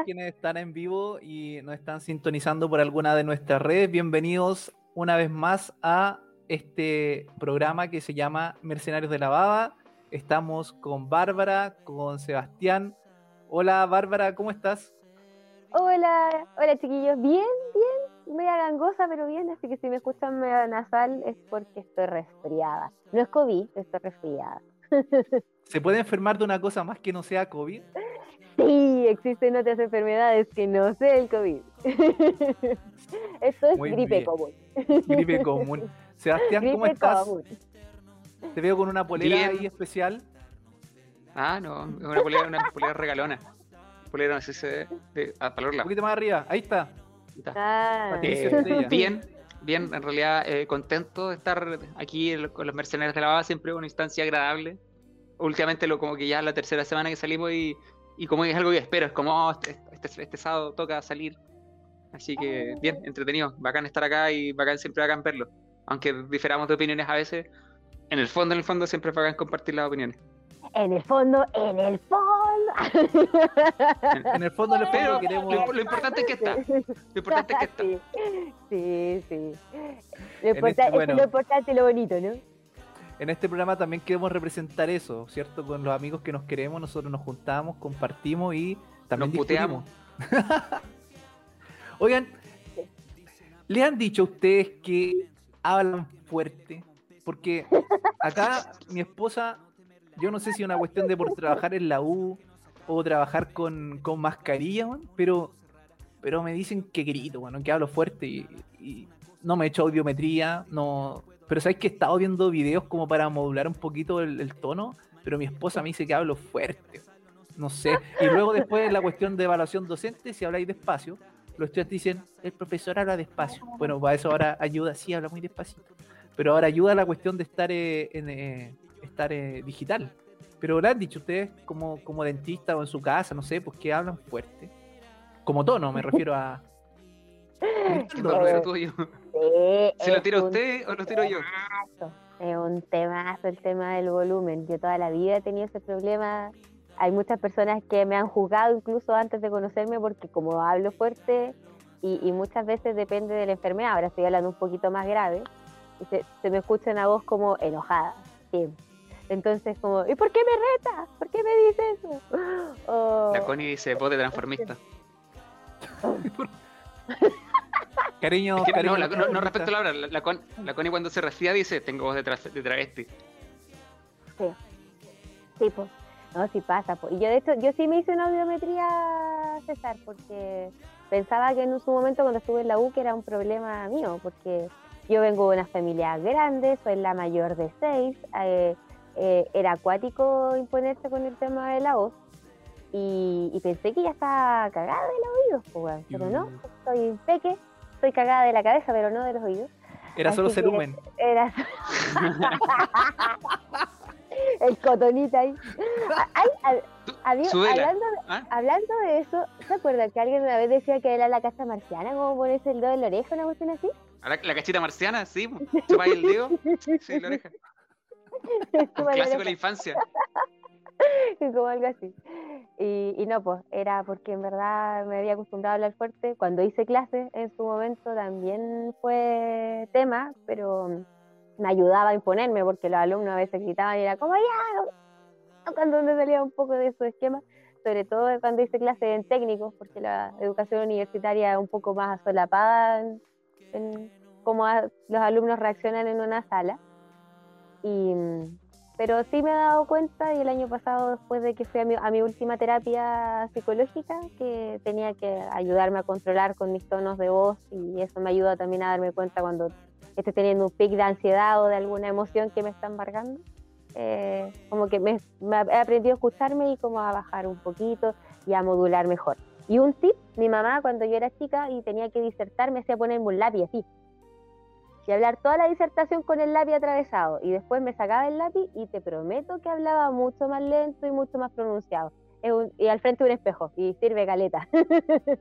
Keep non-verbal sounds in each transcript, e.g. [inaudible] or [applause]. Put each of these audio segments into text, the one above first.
todos quienes están en vivo y nos están sintonizando por alguna de nuestras redes. Bienvenidos una vez más a este programa que se llama Mercenarios de la Baba. Estamos con Bárbara, con Sebastián. Hola Bárbara, ¿cómo estás? Hola, hola chiquillos, bien, bien, media gangosa, pero bien, así que si me escuchan media nasal es porque estoy resfriada. No es COVID, estoy resfriada. [laughs] ¿Se puede enfermar de una cosa más que no sea COVID? Sí, existen otras enfermedades que no sea el COVID. [laughs] Esto es gripe común. Gripe [laughs] común. Sebastián, ¿cómo estás? Te veo con una polera ahí especial. Ah, no, es una polera, una polera regalona. Polera, no sé si se de, a Un poquito más arriba, ahí está. Ah. Eh, bien, bien, en realidad eh, contento de estar aquí con los mercenarios de la base, siempre una instancia agradable. Últimamente lo como que ya la tercera semana que salimos y, y como es algo que espero, es como oh, este, este, este, sábado toca salir. Así que bien, entretenido, bacán estar acá y bacán siempre bacán verlo. Aunque diferamos de opiniones a veces, en el fondo, en el fondo siempre es bacán compartir las opiniones. En el fondo, en el fondo. En, el fondo, pero queremos... lo, importante es que está. Lo importante es que está. Sí, sí. Lo, este, lo importante y lo bonito, ¿no? En este programa también queremos representar eso, ¿cierto? Con los amigos que nos queremos, nosotros nos juntamos, compartimos y también nos puteamos. [laughs] Oigan, ¿le han dicho a ustedes que hablan fuerte? Porque acá mi esposa yo no sé si es una cuestión de por trabajar en la U o trabajar con, mascarilla, pero, pero me dicen que grito, bueno, que hablo fuerte y, no me he hecho audiometría, no. Pero sabes que he estado viendo videos como para modular un poquito el, tono, pero mi esposa me dice que hablo fuerte. No sé. Y luego después la cuestión de evaluación docente, si habláis despacio, los estudiantes dicen, el profesor habla despacio. Bueno, para eso ahora ayuda, sí, habla muy despacito. Pero ahora ayuda la cuestión de estar eh, en, eh, estar eh, digital. Pero lo han dicho ustedes como, como dentista o en su casa, no sé, pues que hablan fuerte. Como tono, me refiero a. [laughs] lo tuyo? ¿Se lo tira usted o lo tiro yo? Es un temazo el tema del volumen. Yo toda la vida he tenido ese problema. Hay muchas personas que me han juzgado incluso antes de conocerme porque como hablo fuerte y, muchas veces depende de la enfermedad, ahora estoy hablando un poquito más grave, y se, se me escucha una voz como enojada, siempre entonces, como, ¿y por qué me reta? ¿Por qué me dice eso? La Connie dice, voz de transformista. [laughs] [laughs] cariño, cariño. No, no, respecto a la hora. La, Connie cuando se resfría dice, tengo voz de, de travesti. Sí. Sí, pues. No, sí pasa. Pues. Y yo, de hecho, yo sí me hice una audiometría, César, porque pensaba que en su momento cuando estuve en la U que era un problema mío, porque yo vengo de una familia grande, soy la mayor de seis, eh, eh, era acuático imponerse con el tema de la voz y, pensé que ya estaba cagada de los oídos, pues, pero no, soy peque, estoy cagada de la cabeza, pero no de los oídos. Era solo cerumen. Era [laughs] el cotonita ahí. hablando, ¿Ah? hablando de eso, ¿se acuerdan que alguien una vez decía que era la casa marciana? ¿Cómo ponerse el dedo en la oreja, una cuestión así? ¿La, la cachita marciana? Sí, [laughs] chupáis el dedo, sí, la oreja. [laughs] clásico de la infancia. [laughs] Como algo así. Y, no, pues era porque en verdad me había acostumbrado a hablar fuerte. Cuando hice clases en su momento también fue tema, pero me ayudaba a imponerme porque los alumnos a veces gritaban y era como ya, cuando me salía un poco de su esquema, sobre todo cuando hice clases en técnicos, porque la educación universitaria es un poco más solapada en, cómo los alumnos reaccionan en una sala. Y, pero sí me he dado cuenta y el año pasado, después de que fui a mi, última terapia psicológica, que tenía que ayudarme a controlar con mis tonos de voz y eso me ayuda también a darme cuenta cuando estoy teniendo un pic de ansiedad o de alguna emoción que me está embargando. Eh, como que me, he aprendido a escucharme y como a bajar un poquito y a modular mejor. Y un tip, mi mamá cuando yo era chica y tenía que disertar me hacía ponerme un lápiz así, y hablar toda la disertación con el lápiz atravesado. Y después me sacaba el lápiz y te prometo que hablaba mucho más lento y mucho más pronunciado. y al frente un espejo, y sirve caleta. [laughs]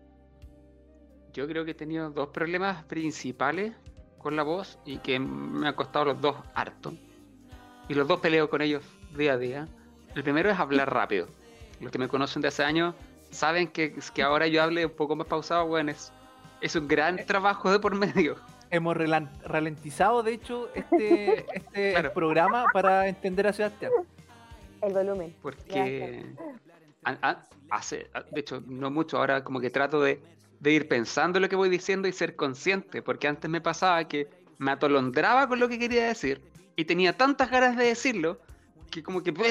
Yo creo que he tenido dos problemas principales con la voz y que me han costado los dos harto. Y los dos peleo con ellos día a día. El primero es hablar rápido. Los que me conocen de hace años saben que, que ahora yo hable un poco más pausado, bueno, es, es un gran trabajo de por medio. Hemos ralentizado, de hecho, este, [laughs] este Claro. programa para entender a Sebastián. El volumen. Porque a- a- hace, a- de hecho, no mucho, ahora como que trato de, de ir pensando lo que voy diciendo y ser consciente, porque antes me pasaba que me atolondraba con lo que quería decir y tenía tantas ganas de decirlo que como que... [laughs]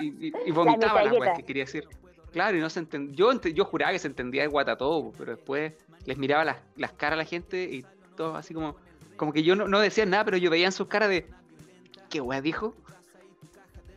Y, y- y vomitaba las weas que quería decir. Claro, y no se entendía. Yo, yo juraba que se entendía de guata todo, pero después les miraba las, las caras a la gente y todo así como... Como que yo no, no decía nada, pero yo veía en sus caras de... ¿Qué wea dijo?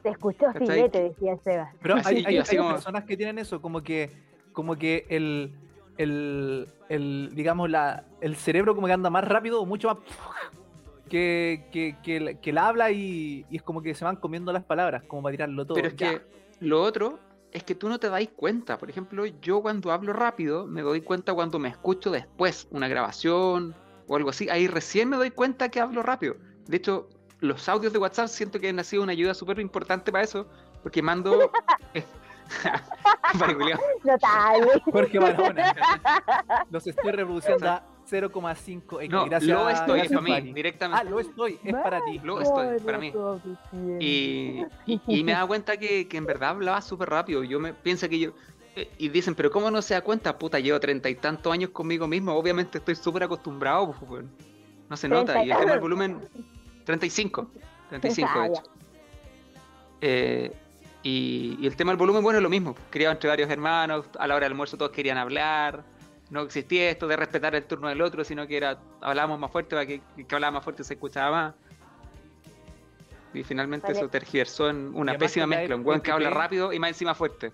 Se escuchó filete, decía Seba. Pero hay, hay- como- personas que tienen eso, como que, como que el, el, el, digamos, la, el cerebro como que anda más rápido o mucho más [laughs] que, que, que, el- que el habla y, y es como que se van comiendo las palabras, como para tirarlo todo. Pero es Ya. que lo otro es que tú no te dais cuenta. Por ejemplo, yo cuando hablo rápido me doy cuenta cuando me escucho después una grabación o algo así. Ahí recién me doy cuenta que hablo rápido. De hecho, los audios de WhatsApp siento que han sido una ayuda súper importante para eso, porque mando... [laughs] [laughs] Jorge Barona. Los estoy reproduciendo a 0,5x. No, gracias, lo estoy, es para mí, Fanny. Ah, directamente. lo estoy, es para ti. Lo estoy, para mí. Y, y, y me da cuenta que, que en verdad hablaba súper rápido. Yo me pienso que yo. eh, Y dicen, pero ¿cómo no se da cuenta? Puta, llevo treinta y tantos años conmigo mismo. Obviamente estoy súper acostumbrado. pues. No se nota. Y el tema del volumen. 35. 35, Ah, de ya. hecho. Eh, y, y el tema del volumen, bueno, es lo mismo. Criado entre varios hermanos. A la hora del almuerzo todos querían hablar. No existía esto de respetar el turno del otro, sino que era hablábamos más fuerte para que el que hablaba más fuerte se escuchaba más. Y finalmente Vale. eso tergiversó en una pésima mezcla. Un weón que habla rápido y más encima fuerte.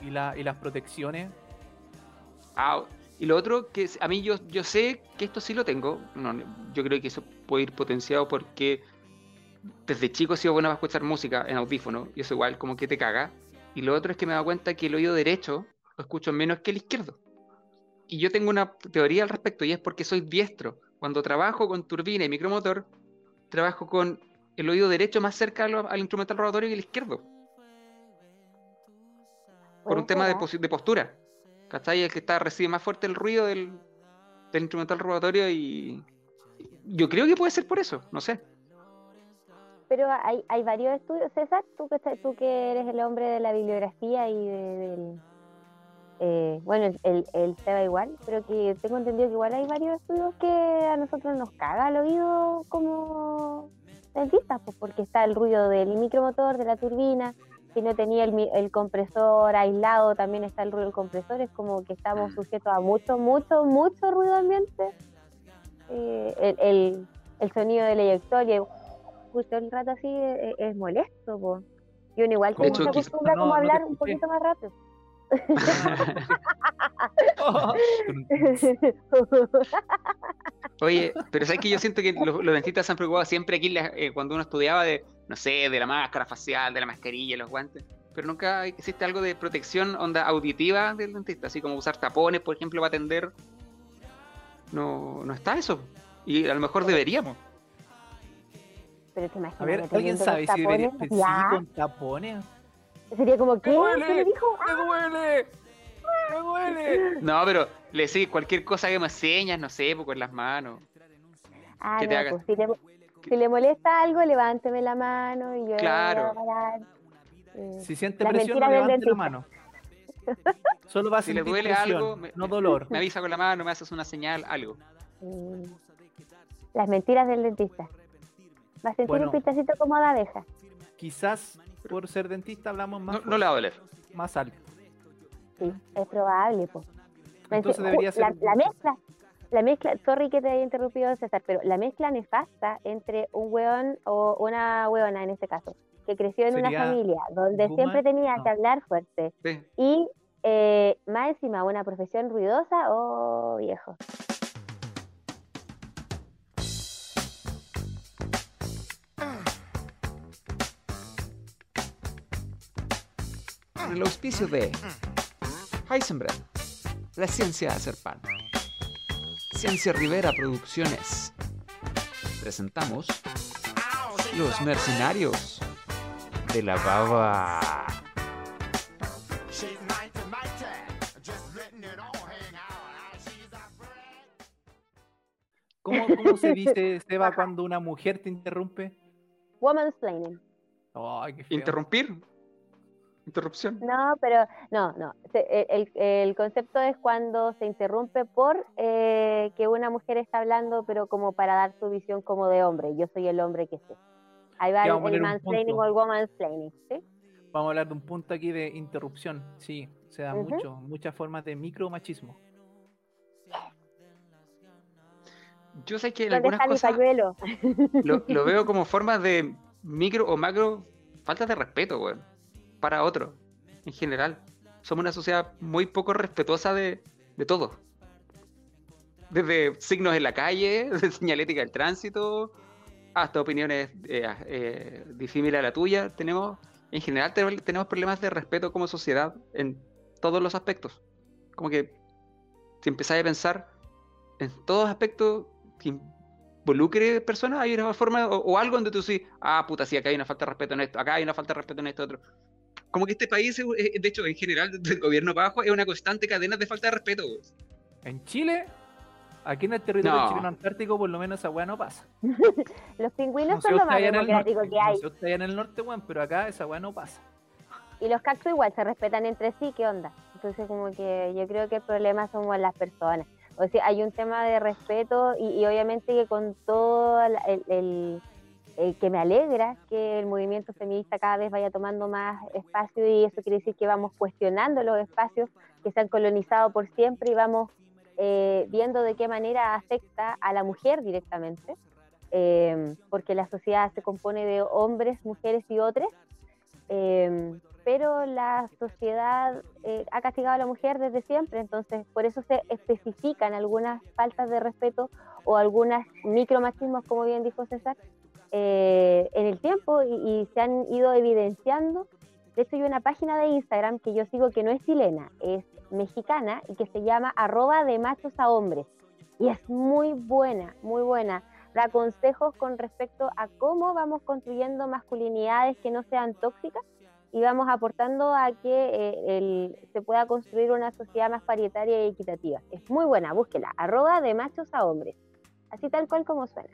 Y, la, y las protecciones. Ah, y lo otro que a mí yo, yo sé que esto sí lo tengo. No, yo creo que eso puede ir potenciado porque desde chico he sido bueno para escuchar música en audífono y eso igual como que te caga. Y lo otro es que me he dado cuenta que el oído derecho lo escucho menos que el izquierdo. Y yo tengo una teoría al respecto y es porque soy diestro. Cuando trabajo con turbina y micromotor, trabajo con el oído derecho más cerca al instrumental rotatorio que el izquierdo. por un Puede tema de, de postura. ¿Cachai? El que está recibe más fuerte el ruido del, del instrumental rotatorio y yo creo que puede ser por eso, no sé. Pero hay, hay varios estudios, César, tú que, tú que eres el hombre de la bibliografía y de- del... eh, bueno, el, el, el Seba igual, pero que tengo entendido que igual hay varios estudios que a nosotros nos caga el oído como dentistas, pues porque está el ruido del micromotor, de la turbina, si no tenía el, el compresor aislado, también está el ruido del compresor, es como que estamos sujetos a mucho, mucho, mucho ruido ambiente. Eh, el, el, el sonido del eyector y justo el rato así es, es molesto, po. Y uno igual hecho, se acostumbra no, como a no hablar un poquito más rápido. [laughs] Oye, pero sabes que yo siento que los, los dentistas se han preocupado siempre aquí la- eh, cuando uno estudiaba de, no sé, de la máscara facial, de la mascarilla, los guantes. Pero nunca existe algo de protección onda auditiva del dentista, así como usar tapones, por ejemplo, para atender. No, no está eso. Y a lo mejor deberíamos. Pero te imaginas A ver, que ¿alguien sabe si debería sí, con tapones? Sería como, ¿qué? duele! ¿Qué me dijo? ¡Me duele! ¡Me duele! No, pero le decís cualquier cosa que me señas, no sé, pues, con las manos. Ah, que te no, haga- pues, si, le, si le molesta algo, levánteme la mano y yo le voy a Claro. parar. Eh, Si siente presión, no levante la mano. Solo va a Si le sentir duele presión, algo, me- no dolor. Me avisa con la mano, me haces una señal, algo. mm, las mentiras del dentista. Va a sentir Bueno. un pitacito como de abeja. Quizás por ser dentista hablamos más, No, no le va a doler. más alto. Sí, es probable, pues. Entonces debería la, ser- la mezcla, la mezcla, sorry que te haya interrumpido César, pero la mezcla nefasta entre un hueón o una hueona en este caso, que creció en una familia donde siempre tenía no. que hablar fuerte Sí. y eh, más encima una profesión ruidosa, oh viejo. con el auspicio de Heisenberg, la ciencia de hacer pan. Ciencia Rivera Producciones. Presentamos Los Mercenarios de la Baba. ¿Cómo, ¿Cómo, se dice, Seba, [laughs] cuando una mujer te interrumpe? Woman's planning. ¿Interrumpir? Interrupción. No, pero no, no. El, el concepto es cuando se interrumpe por eh, que una mujer está hablando, pero como para dar su visión como de hombre. Yo soy el hombre que sé. Ahí va Ya, el, vamos a el mansplaining o el womansplaining, ¿sí? Vamos a hablar de un punto aquí de interrupción. Sí, se da mucho, muchas formas de micromachismo. Yo sé que en ¿Dónde algunas cosas lo, lo [laughs] veo como formas de micro o macro falta de respeto, weón. Para otro, en general. Somos una sociedad muy poco respetuosa de, de todo. Desde signos en la calle, [laughs] señalética del tránsito, hasta opiniones eh, eh, disímiles a la tuya. Tenemos, en general, te- tenemos problemas de respeto como sociedad en todos los aspectos. Como que si empezáis a pensar en todos aspectos que involucre personas, hay una forma o, o algo donde tú sí, ah, puta, sí, acá hay una falta de respeto en esto, acá hay una falta de respeto en esto otro. Como que este país, es- es- de hecho, en general, [laughs] del gobierno para abajo, es una constante cadena de falta de respeto. güey. En Chile, aquí en el territorio No. chileno antártico, por lo menos esa weá no pasa. [laughs] Los pingüinos No son lo más democrático que no hay. sé usted allá en el norte, weón, pero acá esa weá no pasa. Y los cactus igual se respetan entre sí, ¿qué onda? Entonces como que yo creo que el problema somos las personas. O sea, hay un tema de respeto y, y obviamente que con todo la- el, el- el que me alegra que el movimiento feminista cada vez vaya tomando más espacio y eso quiere decir que vamos cuestionando los espacios que se han colonizado por siempre y vamos eh, viendo de qué manera afecta a la mujer directamente, eh, porque la sociedad se compone de hombres, mujeres y otros, eh, pero la sociedad eh, ha castigado a la mujer desde siempre, entonces por eso se especifican algunas faltas de respeto o algunas micromachismos, como bien dijo César, eh, en el tiempo y, se han ido evidenciando. De hecho, hay una página de Instagram que yo sigo que no es chilena, es mexicana y que se llama arroba de machos a hombres. Y es muy buena, muy buena. Da consejos con respecto a cómo vamos construyendo masculinidades que no sean tóxicas y vamos aportando a que eh, se pueda construir una sociedad más paritaria y equitativa. Es muy buena, búsquela. Arroba de machos a hombres. Así tal cual como suena.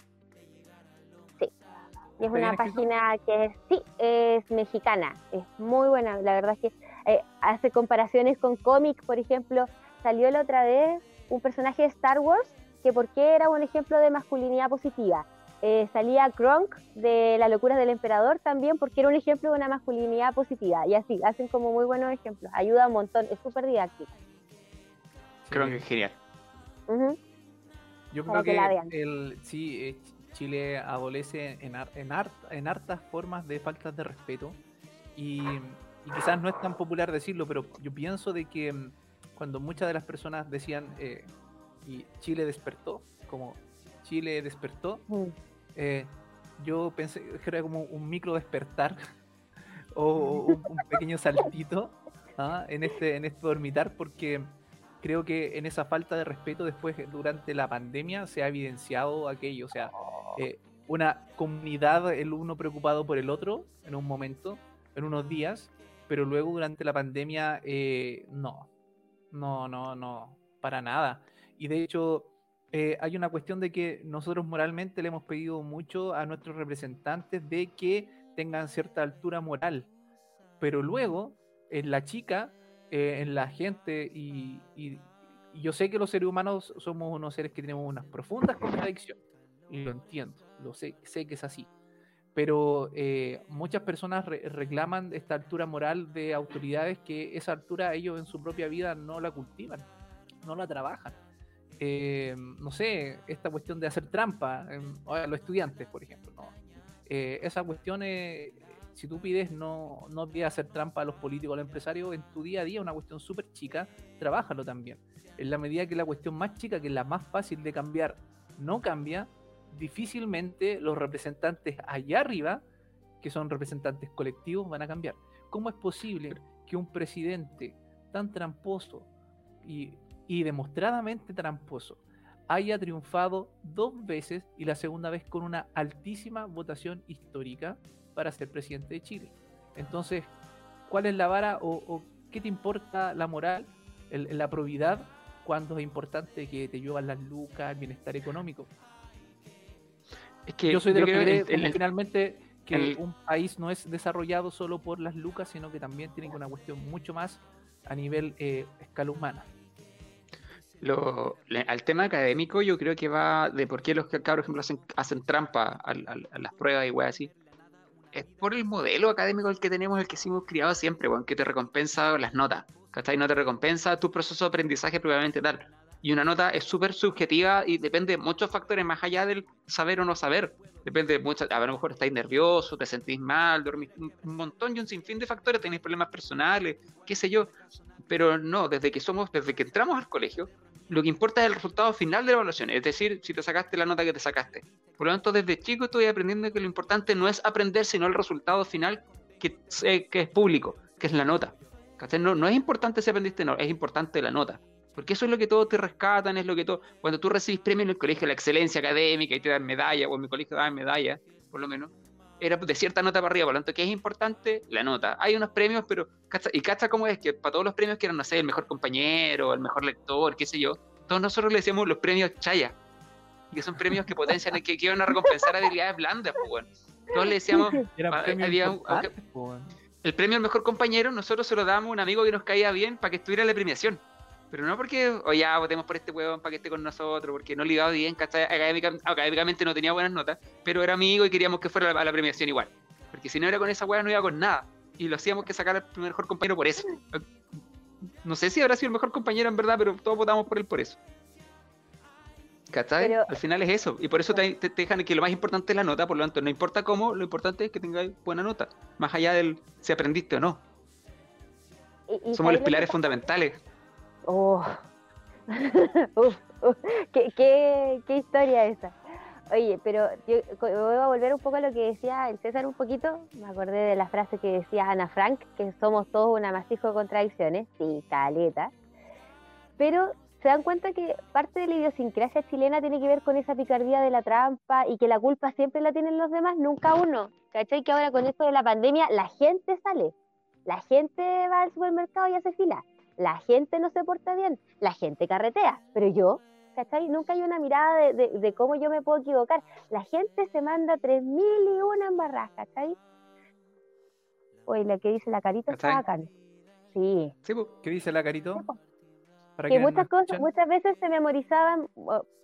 Y es ¿Está bien una escrito? página que es, sí, es mexicana. Es muy buena. La verdad es que eh, hace comparaciones con cómics, por ejemplo. Salió la otra vez un personaje de Star Wars que por qué era un ejemplo de masculinidad positiva. Eh, salía Kronk de La locura del emperador también porque era un ejemplo de una masculinidad positiva. Y así, hacen como muy buenos ejemplos. Ayuda un montón, es súper didáctico. Creo Sí. que es genial. Yo creo que que, la vean. el, sí, eh, Chile adolece en, har- en, en hartas formas de faltas de respeto y, y quizás no es tan popular decirlo, pero yo pienso de que mm, cuando muchas de las personas decían eh, y Chile despertó, como Chile despertó, Mm. eh, yo pensé que era como un micro despertar [laughs] o un, un pequeño [laughs] saltito ¿ah? en, este, en este dormitar porque creo que en esa falta de respeto después eh, durante la pandemia se ha evidenciado aquello, o sea, eh, una comunidad, el uno preocupado por el otro en un momento, en unos días, pero luego durante la pandemia eh, no, no, no, no, para nada. Y de hecho, eh, hay una cuestión de que nosotros moralmente le hemos pedido mucho a nuestros representantes de que tengan cierta altura moral, pero luego en la chica, eh, en la gente, y, y- yo sé que los seres humanos somos unos seres que tenemos unas profundas contradicciones, lo entiendo, lo sé, sé que es así. Pero eh, muchas personas re- reclaman esta altura moral de autoridades que esa altura ellos en su propia vida no la cultivan, no la trabajan eh, no sé, esta cuestión de hacer trampa, em, a los estudiantes, por ejemplo, ¿no? Eh, esa cuestión, eh, si tú pides no, no pides hacer trampa a los políticos, a los empresarios, en tu día a día, una cuestión súper chica, trabájalo también. En la medida que la cuestión más chica, que es la más fácil de cambiar, no cambia, difícilmente los representantes allá arriba, que son representantes colectivos, van a cambiar. ¿Cómo es posible que un presidente tan tramposo y, demostradamente tramposo haya triunfado dos veces y la segunda vez con una altísima votación histórica para ser presidente de Chile? Entonces, ¿cuál es la vara o, qué te importa la moral, la probidad, cuando es importante que te llevan las lucas, el bienestar económico? Es que Yo soy de los que cree el- el- como finalmente que el- un país no es desarrollado solo por las lucas, sino que también tiene una cuestión mucho más a nivel eh, escala humana. Lo, al tema académico, yo creo que va de por qué los cabros, por ejemplo, hacen, hacen trampa a, las pruebas y weas así. Es por el modelo académico el que tenemos, el que hemos criado siempre, weón, que te recompensa las notas. ¿Cachai? No te recompensa tu proceso de aprendizaje probablemente tal. Y una nota es súper subjetiva y depende de muchos factores más allá del saber o no saber. Depende de muchas, a lo mejor estáis nervioso, te sentís mal, dormís un montón y un sinfín de factores, tenéis problemas personales, qué sé yo. Pero no, desde que somos, desde que entramos al colegio, lo que importa es el resultado final de la evaluación, es decir, si te sacaste la nota que te sacaste. Por lo tanto, desde chico estoy aprendiendo que lo importante no es aprender, sino el resultado final que, eh, que es público, que es la nota. No, no es importante si aprendiste, no, es importante la nota. Porque eso es lo que todos te rescatan, es lo que todo. Cuando tú recibís premio en el colegio, la excelencia académica y te dan medalla, o en mi colegio daban medalla, por lo menos, era de cierta nota para arriba. Por lo tanto, ¿qué es importante? La nota. Hay unos premios, pero. y cacha cómo es que para todos los premios que eran, no sé, el mejor compañero, el mejor lector, qué sé yo, todos nosotros le decíamos los premios Chaya. Que son premios que potencian, que, que iban a recompensar habilidades blandas, pues, bueno. Todos le decíamos, [laughs] Eran Ah, premios había un- weón. el premio al mejor compañero, nosotros se lo damos a un amigo que nos caía bien para que estuviera en la premiación. Pero no porque, o ya, votemos por este huevón para que esté con nosotros, porque no iba bien, ¿cachai? Académica- académicamente no tenía buenas notas, pero era amigo y queríamos que fuera a la, a la premiación igual. Porque si no era con esa hueá, no iba con nada. Y lo hacíamos que sacar al mejor compañero por eso. No sé si habrá sido el mejor compañero en verdad, pero todos votamos por él por eso. ¿Cachai? Pero- Al final es eso. Y por eso te, dejan que lo más importante es la nota, por lo tanto, no importa cómo, lo importante es que tengáis buena nota. Más allá del si aprendiste o no. Y- y Somos ¿sabes los lo pilares fundamentales. Oh. [laughs] ¿Qué, qué, qué historia esa. Oye, pero yo voy a volver un poco a lo que decía el César un poquito. Me acordé de la frase que decía Ana Frank, que somos todos un amasijo de contradicciones. Sí, caleta. Pero se dan cuenta que parte de la idiosincrasia chilena tiene que ver con esa picardía de la trampa y que la culpa siempre la tienen los demás, nunca uno. ¿Cachai? Que ahora con esto de la pandemia la gente sale. La gente va al supermercado y hace fila. La gente no se porta bien. La gente carretea. Pero yo, ¿cachai? Nunca hay una mirada de, de- de cómo yo me puedo equivocar. La gente se manda tres mil y una embarradas, ¿cachai? Oye, lo que dice la carita está. Sí. Sí. ¿Qué dice la carito? Para que muchas cosas, muchas veces se memorizaban,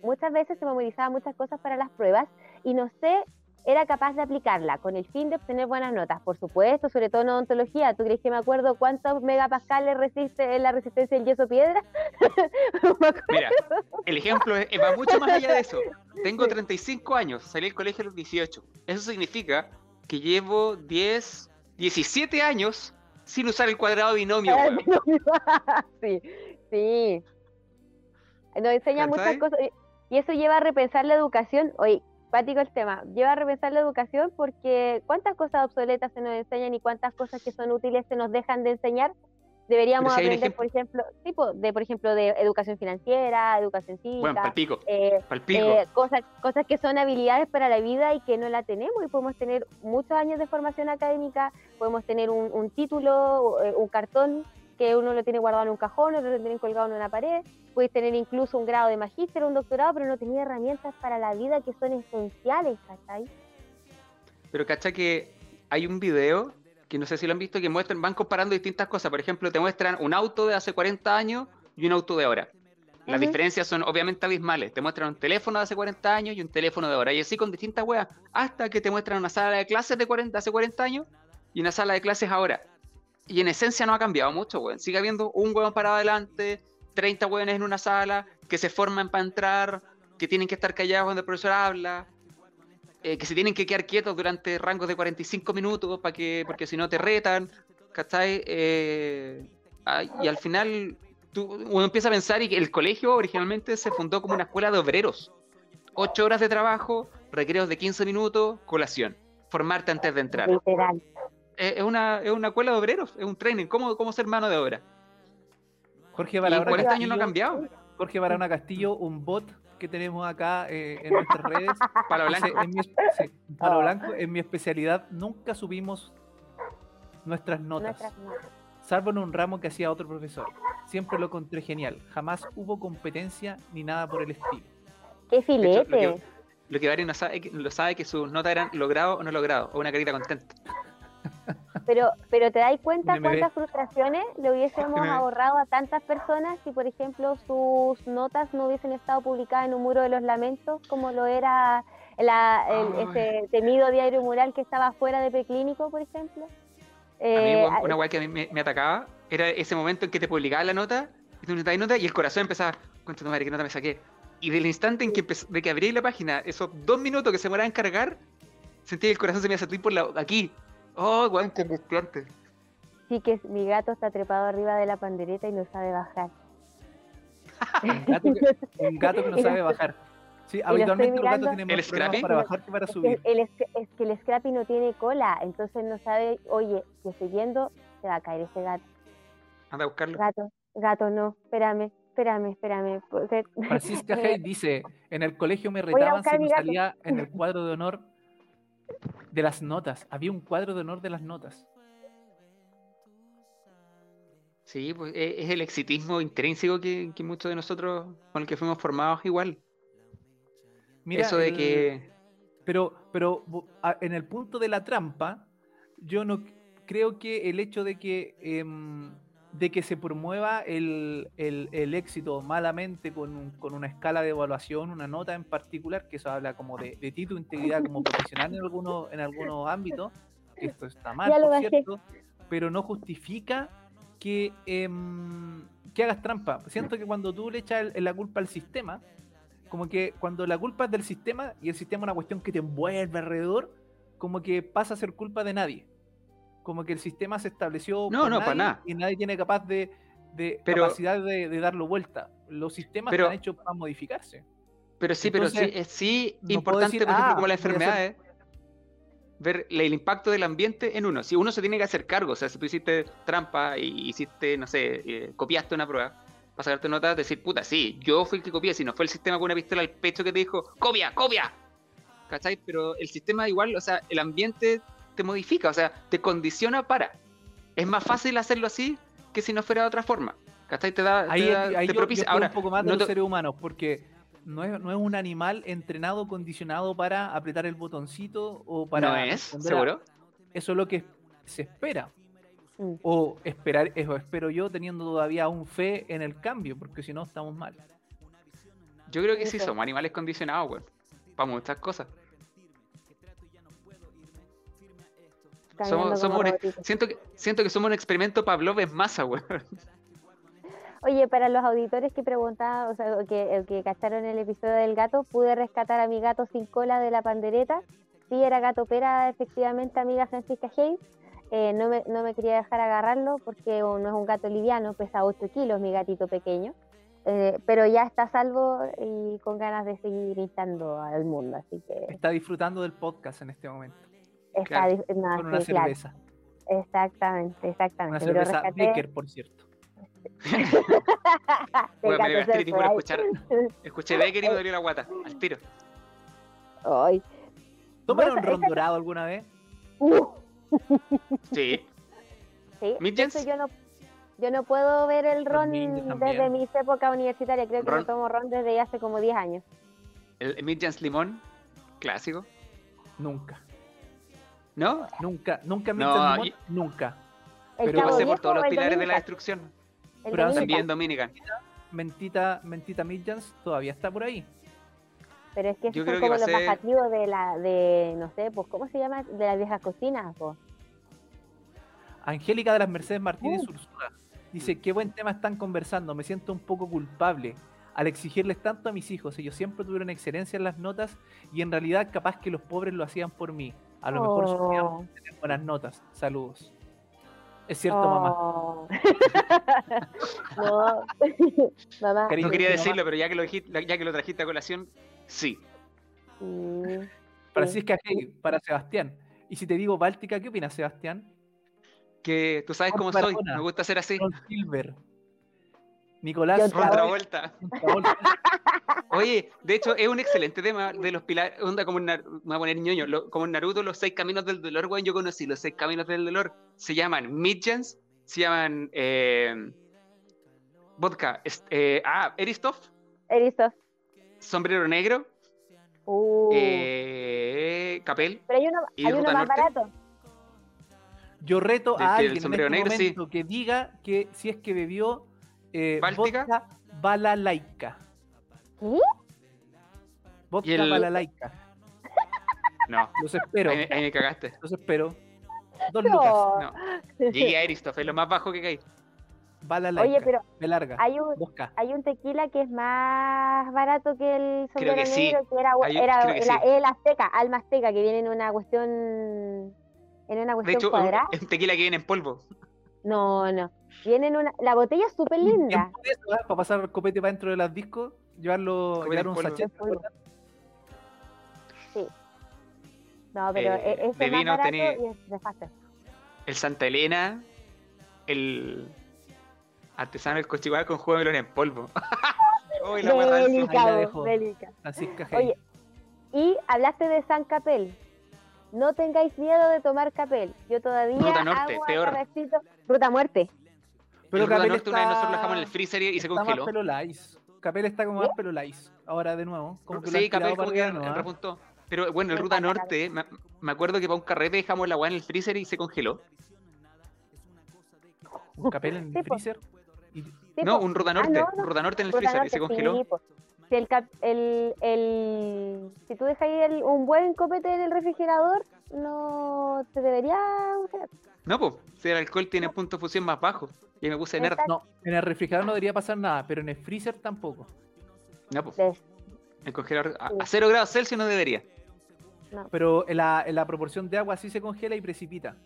muchas veces se memorizaban muchas cosas para las pruebas y no sé, era capaz de aplicarla con el fin de obtener buenas notas, por supuesto, sobre todo en odontología. ¿Tú crees que me acuerdo cuántos megapascales resiste la resistencia del yeso piedra? [laughs] Mira, el ejemplo es- va mucho más allá de eso. Tengo 35 años, salí del colegio a los 18. Eso significa que llevo 10, 17 años sin usar el cuadrado binomio, weón. [laughs] sí, sí. Nos enseña muchas cosas y- y eso lleva a repensar la educación. Oye, pático el tema, lleva a repensar la educación porque cuántas cosas obsoletas se nos enseñan y cuántas cosas que son útiles se nos dejan de enseñar. Deberíamos si aprender, por ejemplo, tipo de, por ejemplo, de educación financiera, educación cívica, Bueno, palpico, eh, palpico. eh, cosas, cosas que son habilidades para la vida y que no la tenemos y podemos tener muchos años de formación académica, podemos tener un, un título, eh, un cartón que uno lo tiene guardado en un cajón, otro lo tiene colgado en una pared, puedes tener incluso un grado de magíster, un doctorado, pero no tener herramientas para la vida que son esenciales, ¿cachai? Pero cacha que hay un video que no sé si lo han visto que muestran, van comparando distintas cosas. Por ejemplo, te muestran un auto de hace 40 años y un auto de ahora. Las diferencias son obviamente abismales. Te muestran un teléfono de hace 40 años y un teléfono de ahora. Y así con distintas weas. Hasta que te muestran una sala de clases de 40, hace 40 años y una sala de clases ahora. Y en esencia no ha cambiado mucho, weón. Sigue habiendo un weón parado adelante, 30 weones en una sala, que se forman para entrar, que tienen que estar callados cuando el profesor habla, eh, que se tienen que quedar quietos durante rangos de 45 minutos para que, porque si no te retan, ¿cachai? Eh, y al final tú, uno empieza a pensar y que el colegio originalmente se fundó como una escuela de obreros. Ocho horas de trabajo, recreos de 15 minutos, colación. Formarte antes de entrar. Literal. Eh, es, una, es una escuela de obreros, es un training. ¿Cómo, cómo ser mano de obra? Jorge Barahona 40 años no ha Castillo, cambiado. Jorge Barahona Castillo, un bot que tenemos acá eh, en nuestras redes. [laughs] Para Dice, blanco. en mi, sí, palo Oh. blanco, en mi especialidad nunca subimos nuestras notas, Nuestras notas. salvo en un ramo que hacía otro profesor. Siempre lo encontré genial. Jamás hubo competencia ni nada por el estilo. Qué hecho, lo que- filete. lo que Bari no sabe, lo sabe que sus notas eran logrado o no logrado, o una carita contenta. Pero, pero te das cuenta cuántas frustraciones le hubiésemos ahorrado a tantas personas si, por ejemplo, sus notas no hubiesen estado publicadas en un muro de los lamentos, como lo era la- el- Ay. ese temido diario mural que estaba fuera de Preclínico, por ejemplo. A mí, Eh, weón, una weá que a mí me, me atacaba era ese momento en que te publicaba la nota, y tú notabas nota, y el corazón empezaba, cuánto madre, qué nota me saqué. Y del instante en que empezó, de que abrí la página, esos dos minutos que se demoraban en cargar, sentí que el corazón se me iba a salir por la, aquí. Oh, weón, qué angustiante. sí que mi gato está trepado arriba de la pandereta y no sabe bajar. Un gato que, un gato que no sabe bajar. Sí, habitualmente los gatos tienen ¿El más problemas Scrappy? para bajar que para Es que subir. el, es que el Scrappy no tiene cola, entonces no sabe, oye, si estoy viendo, se va a caer ese gato. Anda a buscarlo. Gato, gato, no, espérame, espérame, espérame. Francisca Hey dice, en el colegio me retaban si no salía en el cuadro de honor de las notas. Había un cuadro de honor de las notas. Sí, pues e- es el exitismo intrínseco que, que muchos de nosotros con el que fuimos formados igual. Mira, Eso de el- que... Pero, pero en el punto de la trampa, yo no creo que el hecho de que, em, de que se promueva el, el- el éxito malamente con, un- con una escala de evaluación, una nota en particular, que eso habla como de, de ti, tu integridad como profesional en algunos, en algunos ámbitos, esto está mal, por bajé. cierto, pero no justifica que, em, que hagas trampa. Siento que cuando tú le echas el- la culpa al sistema, como que cuando la culpa es del sistema y el sistema es una cuestión que te envuelve alrededor, como que pasa a ser culpa de nadie. Como que el sistema se estableció No, no, para nada. y nadie tiene capaz de, de Pero- capacidad de, de darlo vuelta. Los sistemas Pero- están hechos para modificarse. Pero sí, pero sí, es sí no importante, decir, por ejemplo, "Ah, como las a hacer- enfermedades, ver el impacto del ambiente en uno. Si uno se tiene que hacer cargo, o sea, si tú hiciste trampa y hiciste, no sé, eh, copiaste una prueba, para sacarte notas, decir, puta, sí, yo fui el que copié, si no fue el sistema con una pistola al pecho que te dijo, copia, copia. ¿Cachai? Pero el sistema igual, o sea, el ambiente te modifica, o sea, te condiciona para. Es más fácil hacerlo así que si no fuera de otra forma. ¿Cachai? Te da, Ahí, te, da- ahí te yo, propicia. yo creo Ahora, un poco más de no los te- seres humanos, porque no es, no es un animal entrenado, condicionado para apretar el botoncito o para... no es, seguro. Eso es lo que se espera. Mm. O esperar, eso espero yo, teniendo todavía aún fe en el cambio, porque si no estamos mal. Yo creo que sí, somos animales condicionados, weón. Para muchas cosas. Somos, un siento, que, siento que somos un experimento Pavlov en masa, weón. Oye, para los auditores que preguntaban, o sea, que, que cacharon el episodio del gato, pude rescatar a mi gato sin cola de la pandereta. Sí, era gato pera, efectivamente, amiga Francisca Hayes. Eh, no, me, no me quería dejar agarrarlo porque no es un gato liviano, pesa 8 kilos, mi gatito pequeño. Eh, pero ya está a salvo y con ganas de seguir hinchando al mundo, así que Está disfrutando del podcast en este momento, está Claro, dif- no, con una sí, claro, cerveza. exactamente, Una exactamente. Pero cerveza rescaté Becker, por cierto. [laughs] [laughs] el Weón, me dio gato gastritis por Surfer, escuchar. Escuché Becker y me [laughs] dolió la guata. Al tiro. ay. ¿Tomaron ron esa- dorado alguna vez? Uh, Sí. Sí, yo no, yo no puedo ver el ron desde mis épocas universitarias, creo que Ron. no tomo ron desde hace como 10 años. El Midjans Limón. Clásico. Nunca. ¿No? Nunca, nunca No, y- nunca. El Pero Pasé por todos los pilares de la destrucción. el Pero. También Dominican. Mentita, mentita Midjans todavía está por ahí. Pero es que creo son que como a los ser- bajativos de la, de, no sé, pues, ¿cómo se llama? De las viejas cocinas, po. Angélica de las Mercedes Martínez Uh. Ursula dice, qué buen tema están conversando, me siento un poco culpable al exigirles tanto a mis hijos. Ellos siempre tuvieron excelencia en las notas y en realidad capaz que los pobres lo hacían por mí. A lo mejor Oh, tener buenas notas. Saludos. Es cierto, mamá. oh. [laughs] no, [laughs] mamá. Cariño, No quería mamá. decirlo, pero ya que lo dijiste, ya que lo trajiste a colación, sí. sí, sí. Francisca Hey, para Sebastián. Y si te digo Báltica, ¿qué opinas, Sebastián? Que tú sabes Con cómo soy. Me gusta ser así. Silver. Nicolás John Ron Travolta. Travolta. John Travolta. [laughs] Oye, de hecho, es un excelente tema de los pilares. Onda como me voy a poner ñoño. lo- como en Naruto, los seis caminos del dolor, weón. Yo conocí los seis caminos del dolor. Se llaman Midgens, se llaman. Eh, vodka. eh, ah, Eristoff, Eristoff. sombrero negro Uh, eh, Capel. pero hay uno, ¿y hay uno Ruta más Norte? barato. Yo reto a alguien en este negro, sí. momento que diga que si es que bebió eh, ¿Báltica? vodka balalaica. ¿Qué? Vodka el- balalaica. No, Los espero. ahí, me- ahí me cagaste. Los espero. Dos No. lucas. No. Llegué a Aristof, es lo más bajo que caí. Balalaica. Oye, pero De larga. hay un, Vodka. hay un tequila que es más barato que el Creo sombrero que sí. negro, que era, Hay- era creo que la- sí. el azteca, alma azteca, que viene en una cuestión en una De cuestión hecho, cuadrada. es un tequila que viene en polvo. No, no. Viene en una. La botella es súper linda. Eso, ¿eh? Para pasar el copete para dentro de las discos, llevarlo, llevar en un sachet. Polvo. No, pero Eh, e- ese de es más vino barato tenía- y es de fácil. El Santa Elena, el artesano del cochigual con jugo de melón en polvo. [laughs] Uy, la Bélica. Oye, y hablaste de San Capel. No tengáis miedo de tomar Capel. Yo todavía Ruta Norte, hago peor. Ruta Muerte. Pero Capel Norte una vez nosotros lo está, dejamos en el freezer y se está más congeló. pelo lice. Capel está como más pelo lice. Ahora de nuevo. Como que Sí, Capel como que. ¿Ah? repuntó. Pero bueno, el Ruta Norte, me, me acuerdo que para un carrete dejamos la weá en el freezer y se congeló. Un Capel en el freezer. Y- Sí, No, un Ruta Ah, Norte, no, no. un Ruta Norte en el Ruta freezer y se congeló. sí. Si el, cap- el, el, si tú dejas ahí el- un buen copete en el refrigerador, no te debería. No, pues, si el alcohol tiene punto de fusión más bajo. Y me puse nerd. No, en el refrigerador no debería pasar nada, pero en el freezer tampoco. No, pues, Des- el congelador a, Sí. a 0 grados Celsius no debería. Pero en la, en la proporción de agua sí se congela y precipita.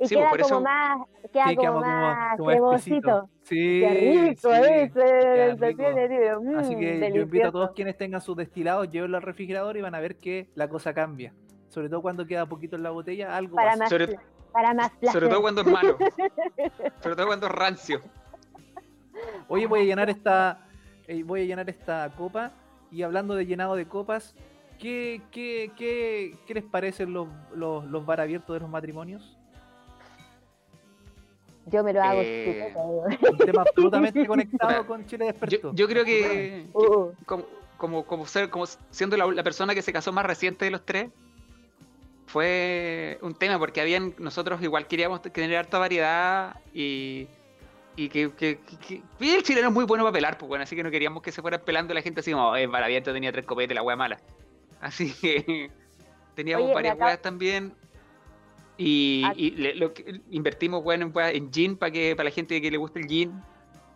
Y Sí, pues, queda por como eso- más, queda Sí, como más como cremosito. Sí. Qué rico sí. rico. Mm, Así que yo invito a todos quienes tengan sus destilados, llévenlo al refrigerador y van a ver que la cosa cambia. Sobre todo cuando queda poquito en la botella, algo para más, Sobre- para más placer. Sobre todo cuando es malo. [laughs] Sobre todo cuando es rancio. Oye, voy a llenar esta, eh, voy a llenar esta copa y hablando de llenado de copas, ¿qué, qué, qué, qué les parecen los, los, los bar abiertos de los matrimonios? Yo me lo hago Eh, Un tema absolutamente [laughs] conectado con Chile Yo, Despertó. yo creo que. Uh, como, como, como ser, como siendo la, la persona que se casó más reciente de los tres, fue un tema porque habían, nosotros igual queríamos tener harta variedad y, y que, que, que- que- y el chileno es muy bueno para pelar, pues bueno, así que no queríamos que se fuera pelando la gente así como, eh, Baraviento tenía tres copetes, la wea mala. Así que [laughs] teníamos Oye, varias weas también. Y, Ah. y le- lo que- invertimos bueno, en, gin para que para la gente que le guste el gin.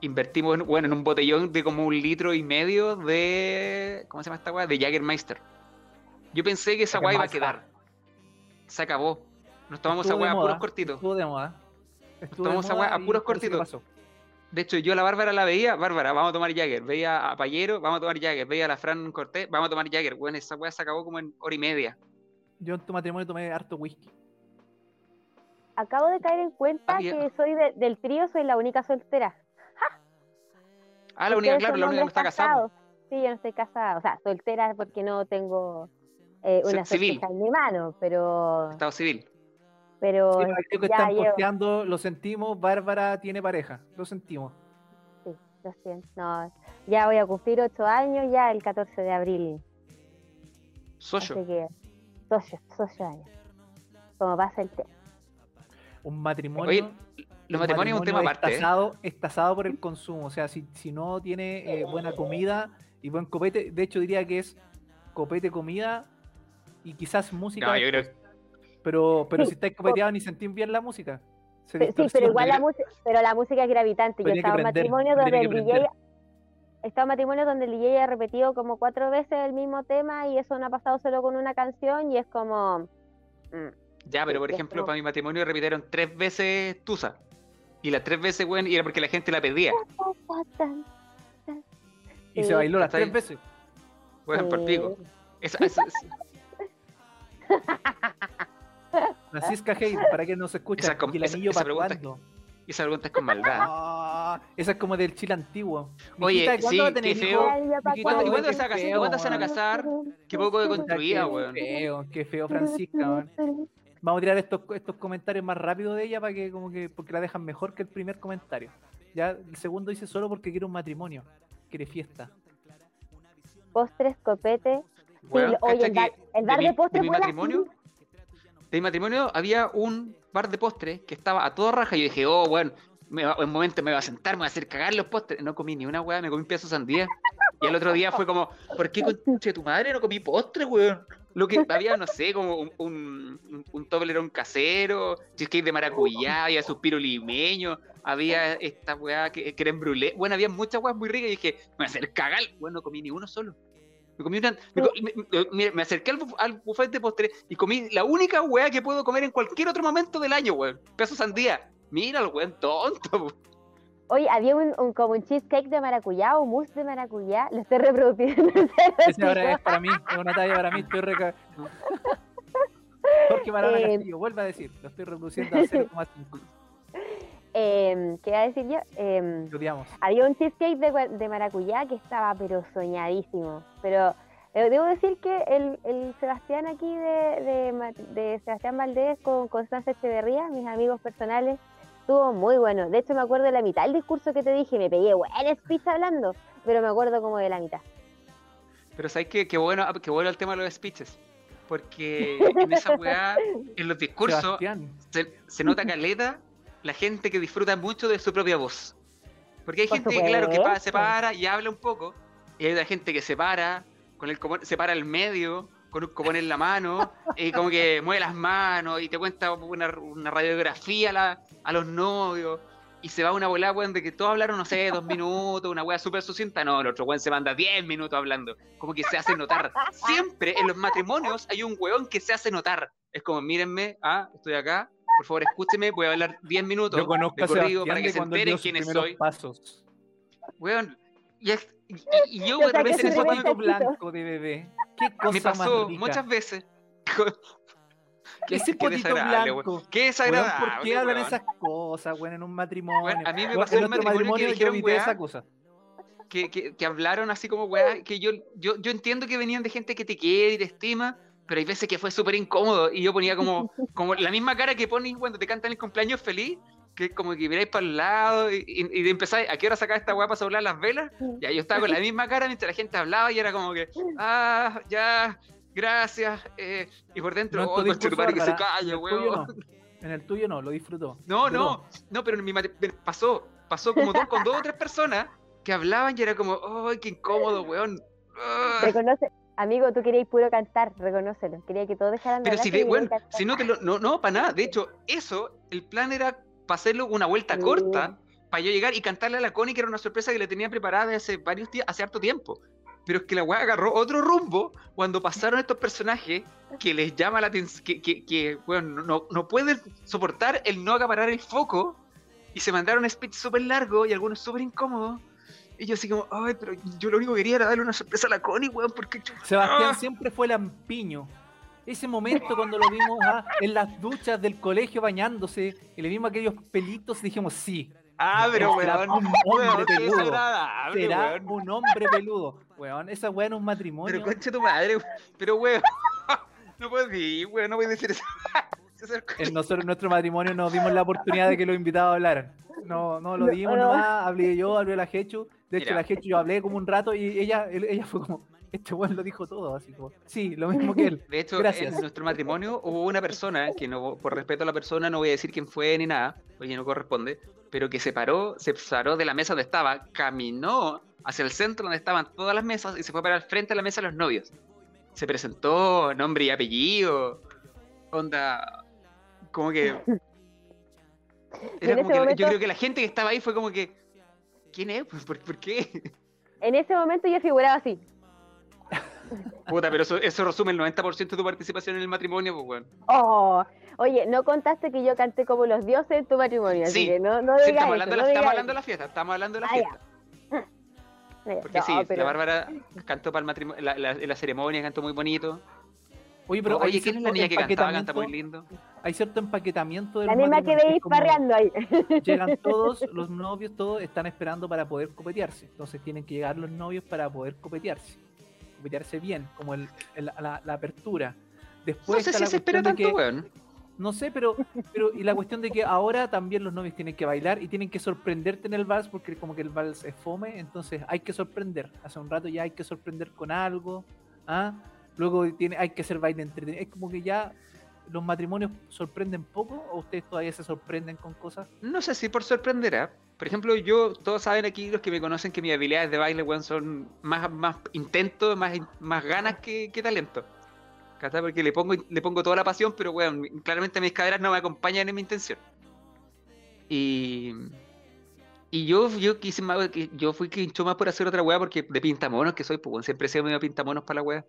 Invertimos en, bueno, en un botellón de como un litro y medio de. ¿Cómo se llama esta weá? De Jagermeister. Yo pensé que esa weá iba a quedar. Se acabó. Nos tomamos weá a puros cortitos. Estuvo de moda. Estuvo de tomamos weá a puros cortitos. pasó. De hecho, yo a la Bárbara la veía, Bárbara, vamos a tomar Jagger. Veía a Payero, vamos a tomar Jagger. Veía a la Fran Cortés, vamos a tomar Jagger. Bueno, esa weá se acabó como en hora y media. Yo en tu matrimonio tomé harto whisky. acabo de caer en cuenta Ah, que soy de- del trío, soy la única soltera. Ah, la única, claro, la única que no está casada. Sí, yo no estoy casada. O sea, soltera porque no tengo eh, una civil. en mi mano, pero, Estado civil. pero Sí, aquellos que ya están llevo- posteando, lo sentimos, Bárbara tiene pareja, lo sentimos. sí, lo siento. No, ya voy a cumplir ocho años ya el 14 de abril. Socio. Así que, socio, socio años. Como pasa el tiempo. Un matrimonio. Oye, Los matrimonios es un tema aparte. ¿eh? Es tasado, es tasado por el consumo. O sea, si, si no tiene eh, buena comida y buen copete, de hecho diría que es copete, comida y quizás música. No, yo creo. Pero, pero Sí, si estáis copeteados ni sentís bien la música. Se Sí, pero igual la música, pero la música es gravitante. Yo estaba en matrimonio donde el DJ estado en matrimonio donde el DJ ha repetido como cuatro veces el mismo tema y eso no ha pasado solo con una canción y es como mm, Ya, pero por ejemplo, para mi matrimonio repitieron tres veces Tusa. Y las tres veces, weón, y era porque la gente la pedía. [laughs] Y se bailó las tres veces. Por pico. Sí. Esa- esa- esa- Francisca Hey, para que no se escucha. Esa ¿Y el esa- anillo esa para pregunta- esa pregunta es con maldad. [laughs] Ah, esa es como del Chile antiguo. Oye, Mijita, ¿cuándo sí, qué feo. Ay, ya pa' Mijita, ¿Cuándo- y cuándo. cuándo qué se van a casar? Qué poco de construida, qué weón. Feo, qué feo, Francisca, weón. Vamos a tirar estos, estos comentarios más rápido de ella para que como que porque la dejan mejor que el primer comentario. Ya el segundo dice solo porque quiere un matrimonio, quiere fiesta. Postres, copete. Weón, oye, cacha el bar- que el bar mi- de postre mi de mi matrimonio había un bar de postre que estaba a toda raja y yo dije, oh, bueno, me va- en un momento me va a sentar, me va a hacer cagar los postres. No comí ni una weá, me comí un pedazo de sandía. Y el otro día fue como, ¿por qué conche tu madre no comí postre, weón? Lo que había, no sé, como un, un, un, un Toblerone casero, cheesecake de maracuyá, había suspiro limeño, había esta weá que creme brûlée. Bueno, había muchas weas muy ricas y dije, me voy a hacer cagar. Bueno, no comí ni uno solo. Me comí una. Me, co- me- me- me acerqué al, buf- al buffet de postre y comí la única weá que puedo comer en cualquier otro momento del año, weón. Pedazo de sandía. Mira el weón tonto, weón. Oye, había un, un- como un cheesecake de maracuyá o mousse de maracuyá. Lo estoy reproduciendo. [laughs] Ese ahora es para mí, es una talla para mí, estoy reca... [laughs] Jorge Marana Eh, Castillo, vuelve a decir, lo estoy reproduciendo a [laughs] 0,5. Em, ¿Qué iba a decir yo? Em, había un cheesecake de, maracuyá que estaba pero soñadísimo. Pero eh, debo decir que el, el Sebastián aquí de, de, Ma- de Sebastián Valdés con Constanza Echeverría, mis amigos personales, estuvo muy bueno. De hecho me acuerdo de la mitad del discurso que te dije, me pegué buen speech hablando, pero me acuerdo como de la mitad. Pero sabes qué, qué bueno, qué bueno el tema de los speeches. Porque [laughs] en esa weá, en los discursos, se, se nota caleta la gente que disfruta mucho de su propia voz. Porque hay Por gente, claro, que pa- se para y habla un poco, y hay otra gente que se para, con el se para al medio, con un copón en la mano, [laughs] y como que mueve las manos y te cuenta una, una radiografía a, la- a los novios, y se va una volada, weón, de que todos hablaron, no sé, dos [laughs] minutos, una weá súper sucinta, no, el otro weón se manda diez minutos hablando, como que se hace notar. Siempre en los matrimonios hay un weón que se hace notar. Es como, mírenme, ah, estoy acá, por favor escúcheme, voy a hablar 10 minutos yo conozco a para que de se enteren quiénes soy. pasos. Weón, y, es- y- y- yo Yo de repente en ese blanco de bebé. Qué cosa me pasó más rica. muchas veces. [laughs] Qué, Ese qué potito desagradable, blanco. weón. Qué Weón, desagradable. ¿Por qué hablan weón. esas cosas, weón, en un matrimonio? Weón, a mí me pasó en nuestro matrimonio que matrimonio yo dijeron, weá, esa cosa. que, que, que hablaron así como weá, que yo, yo, yo entiendo que venían de gente que te quiere y te estima, pero hay veces que fue súper incómodo y yo ponía como, [laughs] como la misma cara que pones cuando te cantan el cumpleaños feliz, que como que miráis para el lado y, y, y de empezar, ¿a qué hora sacar esta weá para soplar las velas? Ya yo estaba con la misma cara mientras la gente hablaba y era como que, ah, ya, gracias, eh, y por dentro, No oh, que se calle, no. [laughs] En el tuyo no, lo disfrutó. No, no, no, pero en mi pasó, pasó como dos, con dos o tres personas que hablaban y era como, ¡ay, qué incómodo, weón! Reconoce, amigo, tú querías puro cantar, reconócelo. Quería que todos dejaran de Pero si, de, bueno, si no te lo, no, no, para nada. De hecho, eso, el plan era para hacerlo una vuelta Sí. corta, para yo llegar y cantarle a la Connie, que era una sorpresa que le tenía preparada hace varios días, hace harto tiempo. Pero es que la weá agarró otro rumbo cuando pasaron estos personajes que les llama la atención, que, que, que, bueno, no, no pueden soportar el no acaparar el foco y se mandaron speech súper largo y algunos súper incómodos. Y yo así como, ay, pero yo lo único que quería era darle una sorpresa a la Connie, weón, porque... Sebastián Ah. siempre fue lampiño. Ese momento cuando lo vimos ah, en las duchas del colegio bañándose y le vimos aquellos pelitos, dijimos sí. Ah, pero Será weón, un weón, hombre qué peludo. Será weón. un hombre peludo. Weón, esa weá en un matrimonio. Pero concha tu madre, weón. pero weón, [laughs] no puedes decir, weón, no puedes decir eso. [laughs] Es- En nosotros, en nuestro matrimonio nos dimos la oportunidad de que los invitados hablaran. No, no lo No, dimos no. nomás, hablé yo, hablé la Jechu. De hecho, Mira. la Jechu yo hablé como un rato y ella, ella fue como, este weón lo dijo todo, así como, sí, lo mismo que él. [laughs] De hecho, Gracias. en nuestro matrimonio hubo una persona que no, por respeto a la persona, no voy a decir quién fue ni nada, porque no corresponde, pero que se paró, se paró de la mesa donde estaba, caminó hacia el centro donde estaban todas las mesas y se fue para el frente de la mesa de los novios. Se presentó, nombre y apellido, onda, como que... [laughs] Y en Era como ese que- momento- Yo creo que la gente que estaba ahí fue como que... ¿Quién es? ¿Por, por qué? En ese momento yo figuraba así. Puta, pero eso, eso resume el 90% de tu participación en el matrimonio, pues, weón. Oh, oye, no contaste que yo canté como los dioses en tu matrimonio, así Sí. que no, no Sí, digas estamos eso, hablando, no la, estamos hablando de eso. la fiesta, estamos hablando de la Ah, ya. fiesta. [laughs] Porque No, sí, pero- la Bárbara cantó para el matrimonio, la, la- en la ceremonia cantó muy bonito. Oye, pero Oye, hay ¿quién es la cierto niña que cantaba? Canta muy empaquetamiento- lindo. Hay cierto empaquetamiento de La los misma que veis parreando ahí. Llegan [laughs] todos, los novios, todos están esperando para poder copetearse. Entonces tienen que llegar los novios para poder copetearse. Copetearse bien, como el, el- la, la apertura. Después No sé si la se espera tanto, que- weón. No sé, pero, pero y la cuestión de que ahora también los novios tienen que bailar y tienen que sorprenderte en el vals porque como que el vals es fome, entonces hay que sorprender. Hace un rato ya hay que sorprender con algo. ¿ah? Luego tiene, hay que hacer baile entretenido. Es como que ya los matrimonios sorprenden poco o ustedes todavía se sorprenden con cosas? No sé si por sorprender, ¿eh? Por ejemplo, yo, todos saben aquí, los que me conocen, que mis habilidades de baile, weón, son más, más intento, más, más ganas que, que talento. Porque le pongo, le pongo toda la pasión, pero weón, claramente mis caderas no me acompañan en mi intención. Y. Y yo, yo quise más, yo fui que hinchó más por hacer otra weá porque de pintamonos que soy, pues siempre he sido medio pintamonos para la weá.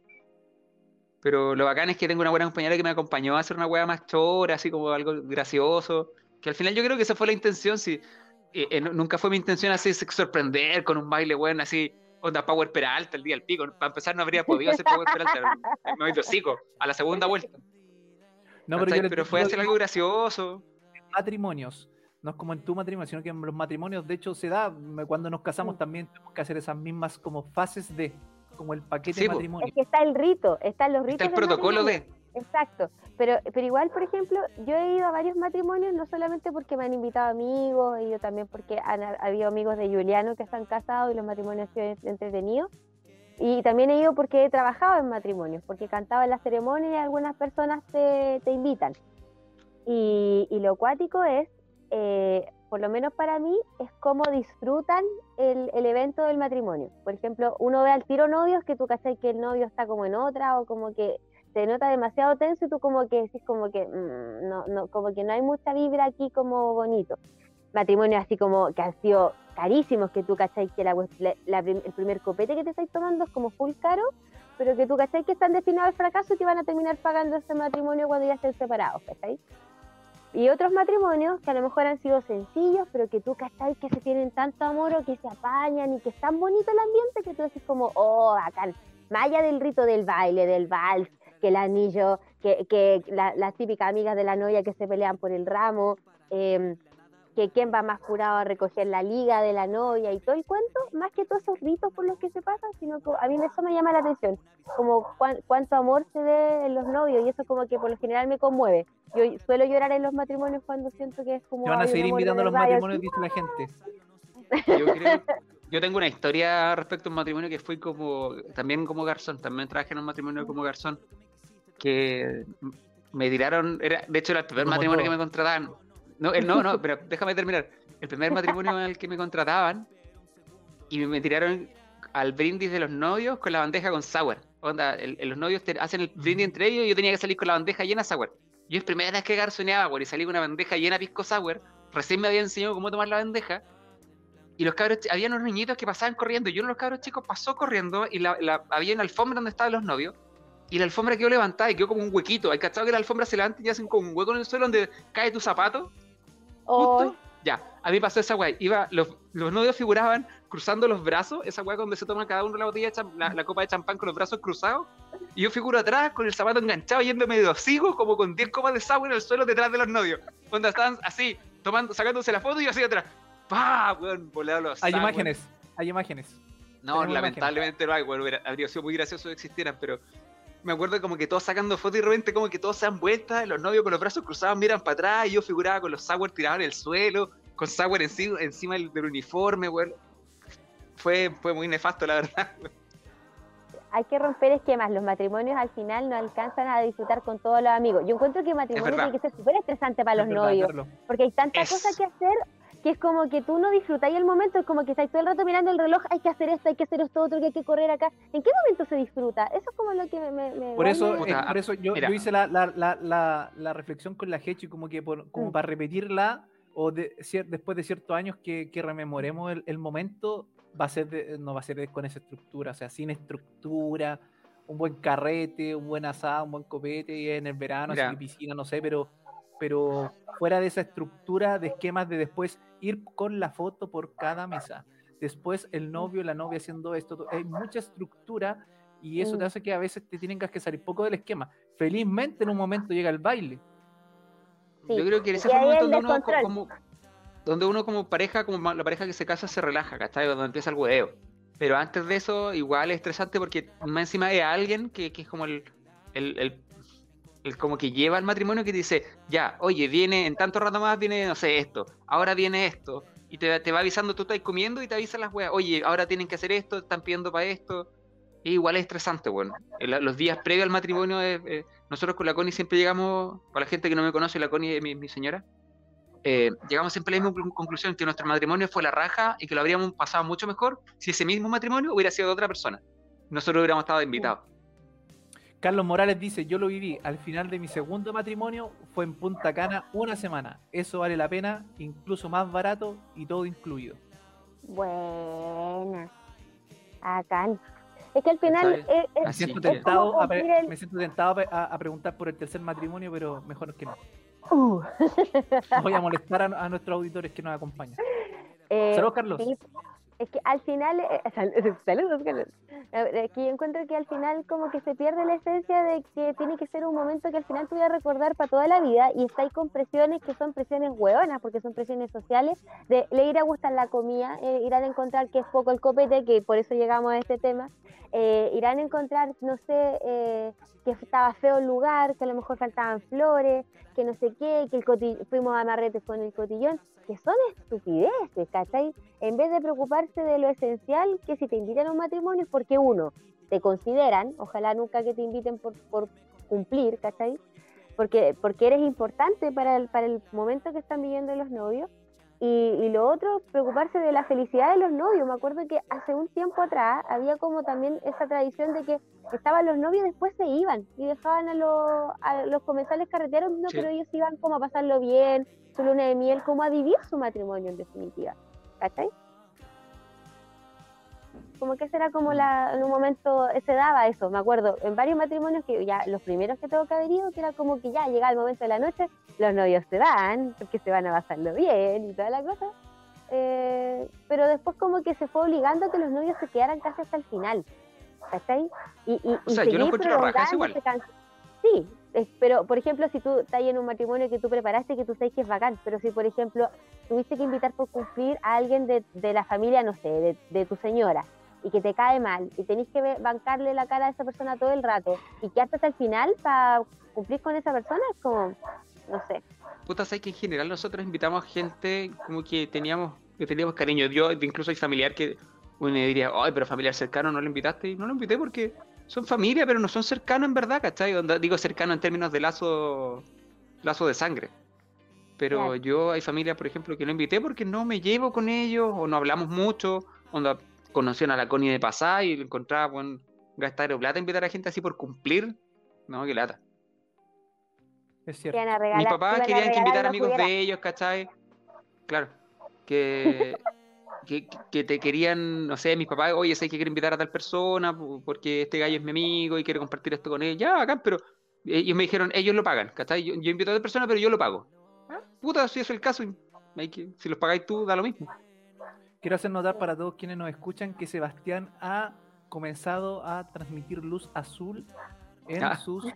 Pero lo bacán es que tengo una buena compañera que me acompañó a hacer una weá más chora, así como algo gracioso. Que al final yo creo que esa fue la intención, sí. Eh, eh, nunca fue mi intención así sorprender con un baile bueno, así, onda Power Peralta el día del pico. Para empezar no habría podido hacer Power Peralta, me voy sigo a la segunda vuelta. No, pero, pero fue hacer algo gracioso. Matrimonios no es como en tu matrimonio, sino que en los matrimonios, de hecho, se da, cuando nos casamos también tenemos que hacer esas mismas como fases de, como el paquete de matrimonio. Es que está el rito, están los ritos. Está el protocolo de. Exacto, pero, pero igual, por ejemplo, yo he ido a varios matrimonios, no solamente porque me han invitado amigos, y yo también porque han habido amigos de Juliano que están casados y los matrimonios han sido entretenidos. Y también he ido porque he trabajado en matrimonios, porque cantaba en las ceremonias y algunas personas te, te invitan. Y, y, lo acuático es eh, por lo menos para mí, es cómo disfrutan el, el, evento del matrimonio. Por ejemplo, uno ve al tiro novios que tú cachai que el novio está como en otra o como que se nota demasiado tenso y tú como que decís como que mm, no, no, como que no hay mucha vibra aquí como bonito. Matrimonios así como que han sido carísimos, que tú cachai que la, el primer copete que te estáis tomando es como full caro, pero que tú cachai que están destinados al fracaso y que van a terminar pagando ese matrimonio cuando ya estén separados, ¿cachai? Y otros matrimonios que a lo mejor han sido sencillos, pero que tú cachai que se tienen tanto amor o que se apañan y que es tan bonito el ambiente que tú decís como, oh, bacán. Más del rito del baile, del vals, que el anillo, que, que las típicas amigas de la novia que se pelean por el ramo, eh, que quién va más curado a recoger la liga de la novia y todo el cuento, más que todos esos ritos por los que se pasan, sino que a mí eso me llama la atención, como cuánto amor se ve en los novios y eso como que por lo general me conmueve. Yo suelo llorar en los matrimonios cuando siento que es como... Te van a seguir invitando a los matrimonios, dice la gente. Yo, creo, yo tengo una historia respecto a un matrimonio que fui como, también como garzón, también trabajé en un matrimonio como garzón, que me tiraron, era, de hecho era el primer matrimonio que me contrataban no, no, no, pero déjame terminar. El primer matrimonio en el que me contrataban y me tiraron al brindis de los novios con la bandeja con sour. Onda, los novios hacen el brindis entre ellos y yo tenía que salir con la bandeja llena de sour. Yo es primera vez que garzoneaba, güey, y salí con una bandeja llena de pisco sour. Recién me había enseñado cómo tomar la bandeja. Y los cabros, había unos niñitos que pasaban corriendo. Y uno de los cabros chicos pasó corriendo y la, había una alfombra donde estaban los novios. Y la alfombra quedó levantada y quedó como un huequito. Hay cachado que la alfombra se levanta y hacen como un hueco en el suelo donde cae tu zapato. Justo, ya, a mí pasó esa weá. Iba, los, los novios figuraban cruzando los brazos, esa weá donde se toma cada uno la botella, la, copa de champán con los brazos cruzados. Y yo figuro atrás con el zapato enganchado yéndome de hocico, como con 10 copas de sour en el suelo detrás de los novios. Cuando estaban así, tomando, sacándose la foto y yo así atrás. ¡Pah! Weón, los Hay imágenes, hay imágenes. No, lamentablemente no hay, bueno, habría sido muy gracioso que existieran, pero me acuerdo como que todos sacando fotos y de repente como que todos se dan vueltas, los novios con los brazos cruzados miran para atrás y yo figuraba con los sour tirados en el suelo, con sour encima, encima del, uniforme, güey. Fue, fue muy nefasto, la verdad. Hay que romper esquemas, los matrimonios al final no alcanzan a disfrutar con todos los amigos. Yo encuentro que el matrimonio tiene que ser súper estresante para los novios, porque hay tantas cosas que hacer que es como que tú no disfrutáis el momento, es como que estáis todo el rato mirando el reloj, hay que hacer esto, hay que hacer esto otro, que hay que correr acá. ¿En qué momento se disfruta? Eso es como lo que me... por, eso, eh, por eso yo, yo hice la, la, la, la, reflexión con la Hechi como que por, como mm. para repetirla o de, después de ciertos años que, que rememoremos el, el, momento, va a ser no va a ser con esa estructura, o sea, sin estructura, un buen carrete, un buen asado, un buen copete, y en el verano, sin piscina, no sé, pero pero fuera de esa estructura de esquemas de después ir con la foto por cada mesa. Después el novio, la novia haciendo esto. Hay mucha estructura y eso te mm. hace que a veces te tienen que salir poco del esquema. Felizmente en un momento llega el baile. Yo creo que en ese momento donde uno, como, donde uno como pareja, como la pareja que se casa se relaja, ¿cachai? Donde empieza el huevo. Pero antes de eso, igual es estresante porque más encima hay alguien que, que es como el, el como que lleva al matrimonio que dice, ya, oye, viene en tanto rato más, viene, no sé, esto, ahora viene esto, y te, va avisando, tú estás comiendo y te avisan las weas, oye, ahora tienen que hacer esto, están pidiendo para esto. igual es estresante, bueno. los días previos al matrimonio, eh, nosotros con la Connie siempre llegamos, para la gente que no me conoce, la Connie es mi, señora, eh, llegamos siempre a la misma conclusión, que nuestro matrimonio fue la raja y que lo habríamos pasado mucho mejor si ese mismo matrimonio hubiera sido de otra persona. Nosotros hubiéramos estado invitados. Carlos Morales dice, yo lo viví al final de mi segundo matrimonio, fue en Punta Cana una semana. Eso vale la pena, incluso más barato y todo incluido. Buena. Acá. Es que al final. me siento tentado, a, preguntar por el tercer matrimonio, pero mejor que no. Uh. Voy a molestar a, nuestros auditores que nos acompañan. [laughs] Eh, Saludos, Carlos. Es que al final. Eh, [laughs] saludos, [laughs] Carlos. Encuentro que al final, como que se pierde la esencia de que tiene que ser un momento que al final tú vas a recordar para toda la vida y está ahí con presiones que son presiones hueonas, porque son presiones sociales, de le ir a gustar la comida, eh, irán a encontrar que es poco el copete, que por eso llegamos a este tema, eh, irán a encontrar, no sé, eh, que estaba feo el lugar, que a lo mejor faltaban flores, que no sé qué, que el fuimos a amarretes con el cotillón, que son estupideces, ¿cachai? En vez de preocuparse de lo esencial, que si te invitan a un matrimonio es porque uno, te consideran, ojalá nunca que te inviten por, por cumplir, ¿cachai? Porque, porque eres importante para el, para el momento que están viviendo los novios, y, lo otro, preocuparse de la felicidad de los novios. Me acuerdo que hace un tiempo atrás había como también esa tradición de que estaban los novios y después se iban y dejaban a, los, a los comensales carreteros, no, pero ellos iban como a pasarlo bien, su luna de miel, como a vivir su matrimonio en definitiva. ¿Cachai? Como que ese era como la, en un momento se daba eso, me acuerdo, en varios matrimonios que ya los primeros que tengo que haber ido, que era como que ya llega el momento de la noche, los novios se dan, porque se van a pasarlo bien y toda la cosa, eh, pero después como que se fue obligando a que los novios se quedaran casi hasta el final, ¿cachai? Y, y, o sea, yo no encuentro igual. Sí, pero por ejemplo, si tú estás en un matrimonio que tú preparaste, que tú sabes que es bacán, pero si por ejemplo tuviste que invitar por cumplir a alguien de, de la familia, no sé, de, de tu señora, y que te cae mal y tenés que bancarle la cara a esa persona todo el rato y que hasta el final para cumplir con esa persona es como, no sé. Puta, sabes que en general nosotros invitamos a gente como que teníamos, que teníamos cariño. Yo incluso hay familiar que uno diría, ay, pero familiar cercano no lo invitaste y no lo invité porque son familia, pero no son cercanos en verdad, ¿cachai? digo cercano en términos de lazo, lazo de sangre. Pero yo hay familias, por ejemplo, que no invité porque no me llevo con ellos o no hablamos mucho, onda, conocían a la Connie de pasada y encontraba buen gastar plata invitar a gente así por cumplir. No, que lata. Es cierto. Mis papás querían que invitar amigos de ellos, ¿cachai? Claro. [laughs] Que, que, te querían, no sé, mis papás, oye, sé que quiero invitar a tal persona porque este gallo es mi amigo y quiero compartir esto con él. Ya, acá, pero ellos me dijeron, ellos lo pagan, ¿cachai? Yo, yo invito a tal persona, pero yo lo pago. Ah, puta, si es el caso, si los pagáis tú, da lo mismo. Quiero hacer notar para todos quienes nos escuchan que Sebastián ha comenzado a transmitir luz azul en ah. sus. [laughs]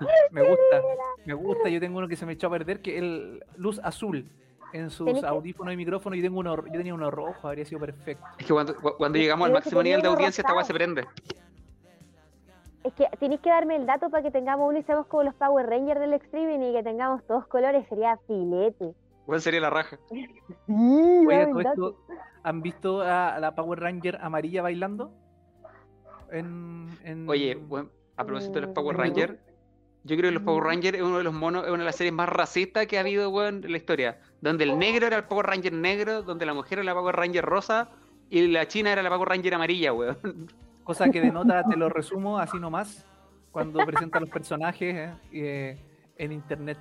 Eh, me gusta, me gusta. Yo tengo uno que se me echó a perder, que es luz azul en sus audífonos y micrófonos. Y tengo uno, yo tenía uno rojo, habría sido perfecto. Es que cuando, cuando llegamos al máximo nivel de audiencia, esta weá se prende. Es que tenéis que darme el dato para que tengamos uno y seamos como los Power Rangers del streaming y que tengamos todos colores, sería filete. ¿Cuál sería la raja? [laughs] ¿Han visto a la Power Ranger amarilla bailando? Oye, a propósito de los Power Rangers, yo creo que los Power. Rangers es uno de los monos, es una de las series más racistas que ha habido en la historia. Donde el negro era el Power Ranger negro, donde la mujer era la Power Ranger rosa y la china era la Power Ranger amarilla, weón. [laughs] Cosa que denota, te lo resumo así nomás, cuando presentan los personajes eh, eh, en internet.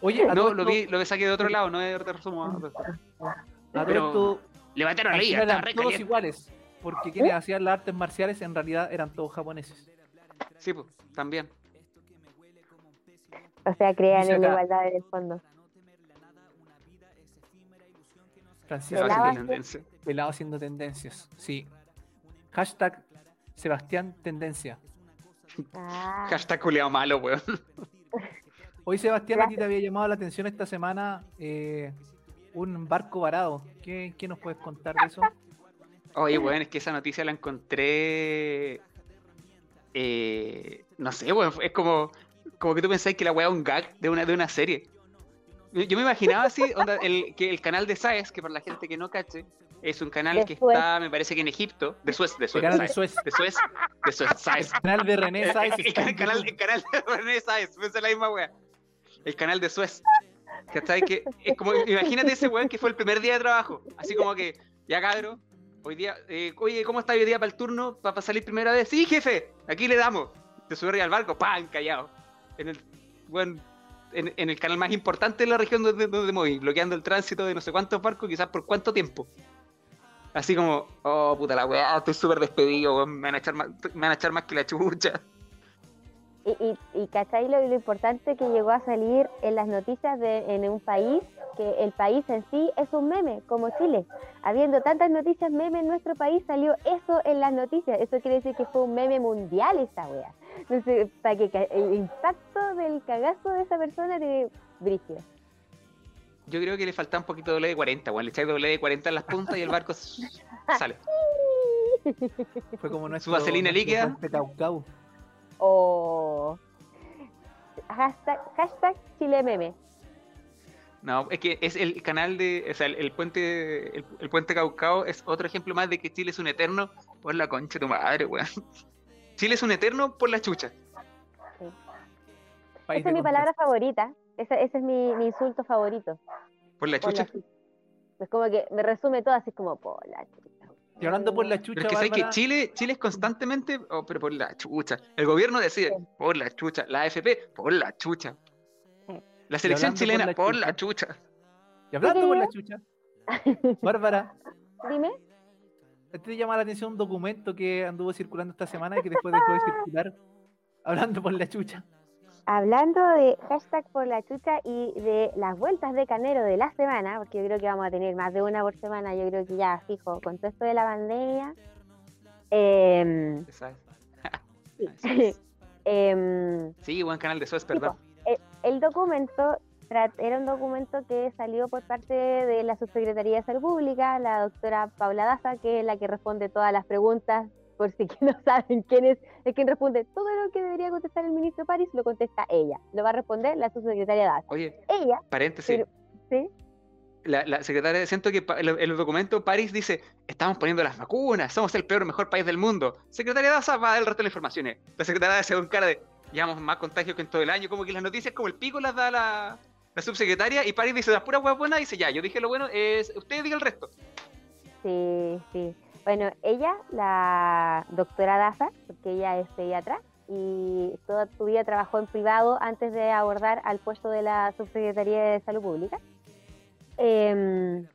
Oye, no, lo vi, lo saqué de otro lado, no de resumo. A Pero levantaron la liga, eran todos iguales, porque quienes hacían las artes marciales en realidad eran todos japoneses. Sí, pues, también. O sea, crean en la igualdad en el fondo. Francisco pelado haciendo tendencias, sí. Hashtag Sebastián Tendencia. Ah. Hashtag culiao malo, weón. [laughs] Hoy, Sebastián, a ti te había llamado la atención esta semana eh, un barco varado. ¿Qué, nos puedes contar de eso? Oye, bueno, es que esa noticia la encontré. Eh, no sé, bueno, es como, como que tú pensás que la weá es un gag de una, de una serie. Yo me imaginaba así, onda, el, que el canal de Saez, que para la gente que no cache, es un canal De que Suez. está, me parece que en Egipto, de Suez, de El Suez, canal de Saez, Suez. de Suez, de Suez, Saez. El canal de René Sáez [laughs] El, canal, el canal de René Sáez, esa es la misma wea. El canal de Suez. ¿Cachai? Que es como, imagínate ese weón que fue el primer día de trabajo. Así como que, ya cabro, hoy día, eh, oye, ¿cómo está hoy día para el turno? ¿Para salir primera vez? Sí, jefe, aquí le damos. Te arriba al barco, ¡pam! callado. En el, weón, en, el canal más importante de la región donde, donde voy, bloqueando el tránsito de no sé cuántos barcos, quizás por cuánto tiempo. Así como, oh puta la weá, estoy súper despedido, me van a echar más, me van a echar más que la chucha. Y, y, y ¿cachai lo, lo importante que llegó a salir en las noticias de, en un país? Que el país en sí es un meme, como Chile. Habiendo tantas noticias meme en nuestro país, salió eso en las noticias. Eso quiere decir que fue un meme mundial esta wea. Entonces, para que el impacto del cagazo de esa persona de brígido. Yo creo que le falta un poquito de WD-40, weón. Le echáis WD-40 en las puntas y el barco [laughs] sale. Fue como nuestro, vaselina nuestro líquida. O hashtag, hashtag Chile meme. No, es que es el canal de. O sea, el, el puente. El, el puente Caucao es otro ejemplo más de que Chile es un eterno por la concha de tu madre, weón. [laughs] Chile es un eterno por la chucha. Esa es mi palabra favorita. Ese, ese es mi, mi insulto favorito. Por la por la chucha. chucha. Es como que me resume todo así como por la chucha. Y hablando por la chucha, Pero es que sabes que Chile, Chile es constantemente, oh, pero por la chucha. El gobierno decide, por la chucha. La AFP, por la chucha. Sí. La selección hablando por chilena, la por chucha. la chucha. y hablando por la ¿Qué chucha, Bárbara, [laughs] Dime. ¿a ti te llama la atención un documento que anduvo circulando esta semana y que después dejó de circular? Hablando por la chucha. Hablando de hashtag por la chucha y de las vueltas de canero de la semana, porque yo creo que vamos a tener más de una por semana, yo creo que ya fijo, con todo esto de la pandemia. em. [laughs] Así es. [laughs] Em, Sí, buen canal de Suez, Sí, perdón. eh, el documento era un documento que salió por parte de la Subsecretaría de Salud Pública, la doctora Paula Daza, que es la que responde todas las preguntas, por si [laughs] que no saben quién es, es quien responde todo lo que debería contestar el ministro París, lo contesta ella, lo va a responder la Subsecretaria Daza. Oye, Ella, paréntesis. pero, ¿sí? La, la secretaria, siento que en el- el documento París dice, estamos poniendo las vacunas, somos el peor mejor país del mundo. Secretaria Daza va a dar el resto de las informaciones. La secretaria Daza con cara de, llevamos más contagios que en todo el año, como que las noticias como el pico las da la, la subsecretaria y París dice, las puras huevas buenas, dice, ya, yo dije lo bueno, es, usted diga el resto. Sí, sí. Bueno, ella, la doctora Daza, porque ella es pediatra y toda su vida trabajó en privado antes de abordar al puesto de la Subsecretaría de Salud Pública. Em,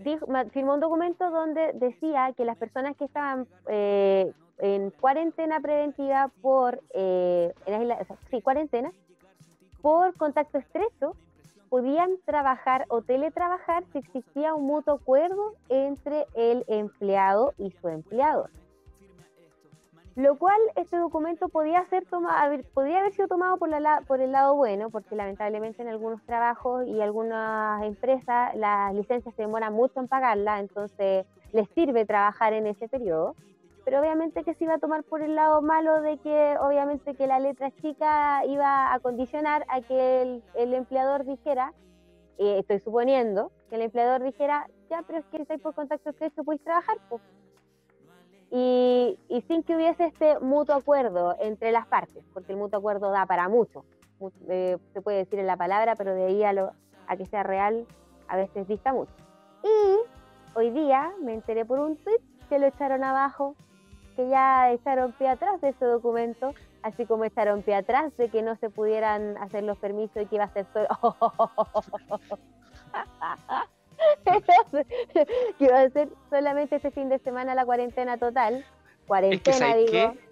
dijo- firmó un documento donde decía que las personas que estaban eh, en cuarentena preventiva por, eh, en sea, sí, cuarentena, por contacto estrecho, podían trabajar o teletrabajar si existía un mutuo acuerdo entre el empleado y su empleador. Lo cual este documento podía, ser toma- haber, podría haber sido tomado por, la por el lado bueno, porque lamentablemente en algunos trabajos y algunas empresas las licencias se demoran mucho en pagarlas, entonces les sirve trabajar en ese periodo. Pero obviamente que se iba a tomar por el lado malo de que obviamente que la letra chica iba a condicionar a que el, el empleador dijera, eh, estoy suponiendo, que el empleador dijera, ya, pero es que estáis por contacto estrecho, podéis trabajar, po". Y, y sin que hubiese este mutuo acuerdo entre las partes, porque el mutuo acuerdo da para mucho, Mu- eh, se puede decir en la palabra, pero de ahí a, lo, a que sea real a veces dista mucho. Y hoy día me enteré por un tweet que lo echaron abajo, que ya echaron pie atrás de ese documento, así como echaron pie atrás de que no se pudieran hacer los permisos y que iba a ser solo... [laughs] que iba a ser solamente este fin de semana la cuarentena total. Es que, Cuarentena, ¿sabes digo. qué?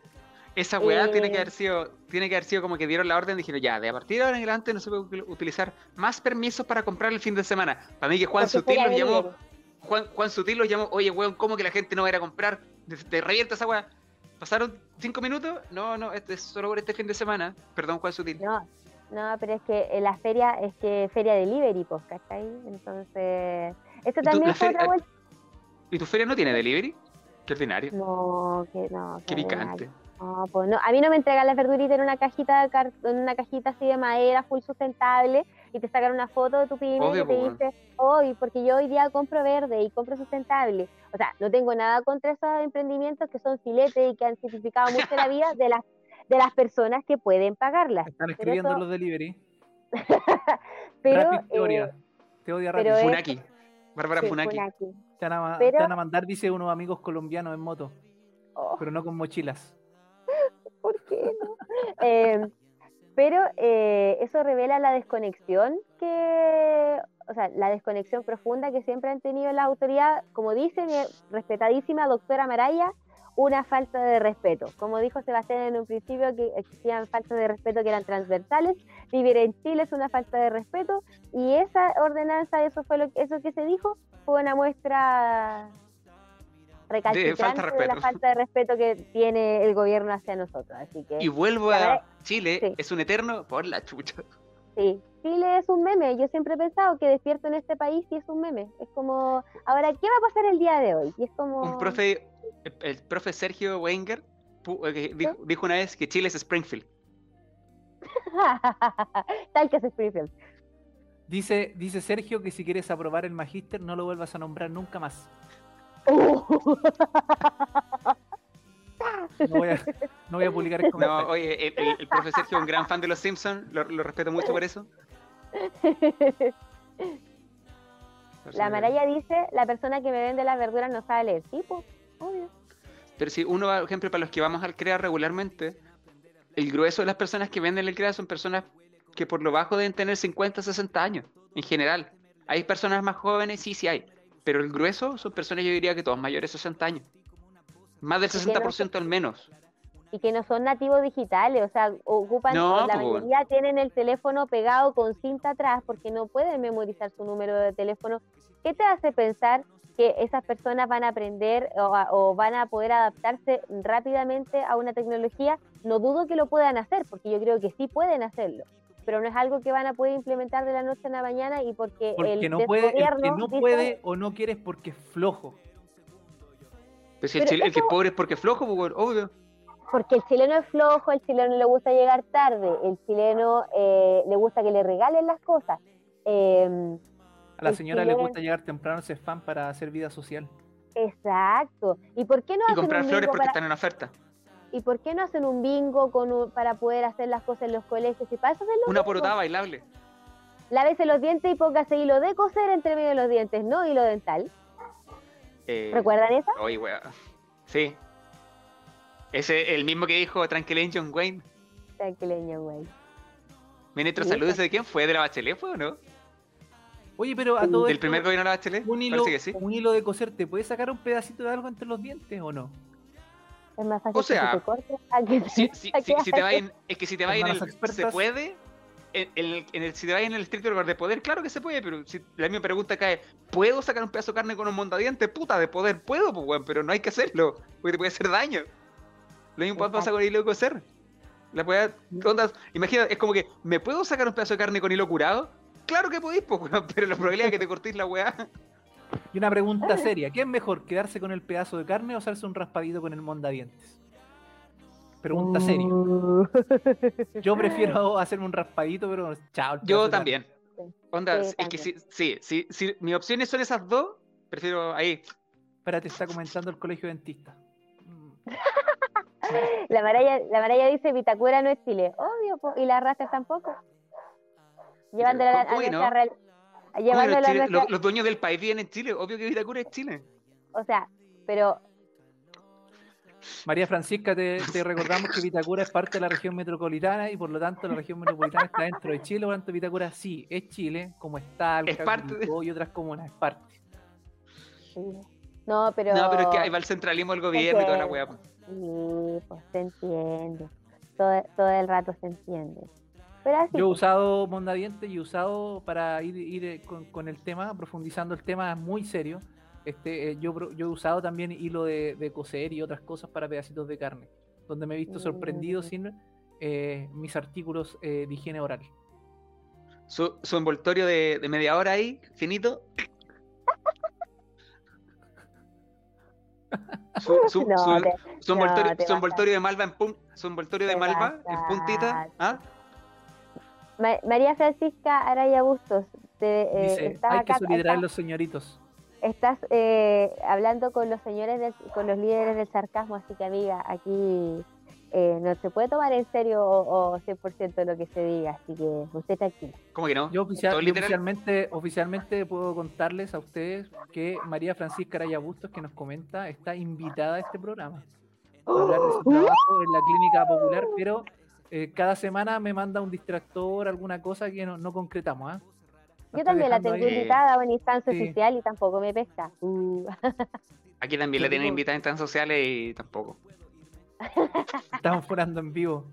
Esa weá tiene que Eh. haber sido, tiene que haber sido como que dieron la orden y dijeron, ya, de a partir de ahora en adelante no se puede util- utilizar más permisos para comprar el fin de semana. Para mí que Juan porque Sutil los llamó. Juan, Juan Sutil los llamó, oye, weón, ¿cómo que la gente no va a ir a comprar? Te, te revienta esa weá. ¿Pasaron cinco minutos? No, no, este es solo por este fin de semana. Perdón, Juan Sutil. No, no, pero es que en la feria es que feria delivery, pues, ¿cachai? Entonces, esto tú, también fue otra feria- vuelta. ¿Y tu feria no tiene delivery? Qué ordinario. No, que no. Qué picante. No, pues no, a mí no me entregan las verduritas en una cajita en una cajita así de madera, full sustentable, y te sacan una foto de tu pyme Obvio, que te po, dice, hoy, porque yo hoy día compro verde y compro sustentable. O sea, no tengo nada contra esos emprendimientos que son filetes y que han simplificado mucho la vida de las, de las personas que pueden pagarlas. Están escribiendo eso- los delivery. [laughs] Pero, Rapid eh, Te odia es- Funaki. Bárbara sí, Funaki. Funaki. Te, van a, ma- pero- te van a mandar, dice unos amigos colombianos en moto, Oh. pero no con mochilas. [laughs] ¿por qué no? Eh, pero eh, eso revela la desconexión que, o sea, la desconexión profunda que siempre han tenido la autoridad, como dice mi respetadísima doctora Maraya, una falta de respeto. Como dijo Sebastián en un principio, que existían faltas de respeto que eran transversales, vivir en Chile es una falta de respeto, y esa ordenanza, eso fue lo eso que se dijo, fue una muestra recalcitrante de, respeto. la falta de respeto que tiene el gobierno hacia nosotros. Así que Y vuelvo a Chile, sí. es un eterno por la chucha. sí, Chile es un meme. Yo siempre he pensado que despierto en este país y es un meme. Es como, ahora, ¿qué va a pasar el día de hoy? Y es como... Un profe, el, profe Sergio Wenger eh, dijo, dijo una vez que Chile es Springfield. [laughs] Tal que es Springfield. Dice, dice Sergio que si quieres aprobar el magíster no lo vuelvas a nombrar nunca más. [laughs] No voy a, no voy a publicar el No, comentario. oye, el, el- el profe Sergio es un gran fan de los Simpsons, lo, lo respeto mucho por eso. [laughs] La Maraya dice, la persona que me vende las verduras no sabe leer. Tipo, obvio. Pero si uno va, por ejemplo, para los que vamos al CREA regularmente, el grueso de las personas que venden el CREA son personas que por lo bajo deben tener 50, 60 años, en general. Hay personas más jóvenes, sí, sí hay. Pero el grueso son personas, yo diría que todos mayores de 60 años. Más del Y que no 60% al menos. Y que no son nativos digitales, o sea, ocupan, No, la mayoría tienen el teléfono pegado con cinta atrás porque no pueden memorizar su número de teléfono. ¿Qué te hace pensar que esas personas van a aprender o, a- o van a poder adaptarse rápidamente a una tecnología? No dudo que lo puedan hacer, porque yo creo que sí pueden hacerlo, pero no es algo que van a poder implementar de la noche a la mañana y porque, Porque el no puede, el que no dice- puede o no quiere es porque es flojo. Pero si el, Pero chile- el que es pobre es porque es flojo, pues, obvio. Porque el chileno es flojo, el chileno le gusta llegar tarde, el chileno eh, le gusta que le regalen las cosas. Eh, A la señora le gusta llegar temprano, ser fan para hacer vida social. exacto. ¿Y por qué no Y hacen comprar un flores porque para- están en oferta. ¿Y por qué no hacen un bingo con un- para poder hacer las cosas en los colegios? Y para eso hacen los Una porotada bailable. Lávese los dientes y póngase hilo de coser entre medio de los dientes, no hilo dental. Eh, ¿Recuerdan esa? Oye, weón. Sí. Ese, el mismo que dijo Tranquilín John Wayne. Tranquileño, güey. Ministro de Sí, Salud, pues. ¿de quién fue? ¿De la Bachelet fue o no? Oye, pero a todo ¿Del esto, primer gobierno de la Bachelet? un hilo, Parece que sí. un hilo de coser, ¿te puede sacar un pedacito de algo entre los dientes o no? Es más fácil O sea, que te corte [laughs] a que te- Si, si, a si, que si te va haga- en, es que si te va en el se puede, en, en el, en el- si te va en el estricto lugar de poder, claro que se puede, pero si la misma pregunta cae, ¿puedo sacar un pedazo de carne con un mondadiente? Puta, de poder puedo, pues weón, pero no hay que hacerlo, porque te puede hacer daño. Lo mismo pasa con el hilo de coser. La puede, onda, imagina, es como que, ¿me puedo sacar un pedazo de carne con hilo curado? Claro que podéis, pues, weón, [laughs] pero la probabilidad de que te cortéis la weá. Y una pregunta seria, ¿qué es mejor, quedarse con el pedazo de carne o hacerse un raspadito con el mondadientes? Pregunta seria. Uh. Yo [laughs] prefiero hacerme un raspadito, pero chao. Yo también. Onda, Sí, es que si, sí, sí, si mis opciones son esas dos, prefiero ahí. Espérate, está comentando el colegio dentista. [laughs] La Maraya, la Maraya dice, Vitacura no es Chile. Obvio, po, y las razas tampoco. Llevándola a, a ¿Cómo que nuestra no? Los, los dueños del país viven en Chile, obvio que Vitacura es Chile. O sea, pero María Francisca, te, te recordamos que Vitacura es parte de la región metropolitana y por lo tanto la región metropolitana está dentro de Chile, por lo tanto Vitacura sí, es Chile, como está Es parte de- y otras comunas, es parte. sí. no, pero No, pero es que ahí va el centralismo del gobierno y toda la weá. sí, pues se entiende. Todo, todo el rato se entiende. Pero así, Yo he usado mondadientes y he usado para ir, ir con, con el tema, profundizando el tema muy serio. Este, eh, yo, yo he usado también hilo de, de coser y otras cosas para pedacitos de carne, donde me he visto sorprendido Mm. sin eh, mis artículos eh, de higiene oral. Su, su envoltorio de, de media hora ahí, finito. [laughs] Su, su, no, su- te- su envoltorio, no, te su envoltorio de malva en pun- su envoltorio de malva en puntita. ¿ah? Ma- María Francisca Araya Bustos, te, eh, Dice, estás hay que acá- solidarizar a estás- los señoritos. Estás eh, hablando con los señores, del- con los líderes del sarcasmo, así que amiga, aquí eh, no se puede tomar en serio o, o 100% lo que se diga, así que usted tranquila. ¿Cómo que no? Yo, oficial- yo oficialmente, oficialmente puedo contarles a ustedes que María Francisca Araya Bustos, que nos comenta, está invitada a este programa. Para [gasps] hablar de su trabajo en la clínica popular, pero eh, cada semana me manda un distractor, alguna cosa que no, no concretamos. Lo Yo también la tengo ahí. invitada a una instancia Sí. oficial y tampoco me pesca. Uh, [laughs] Aquí también la tienen invitada en tan sociales y tampoco. [laughs] Estamos forando en vivo.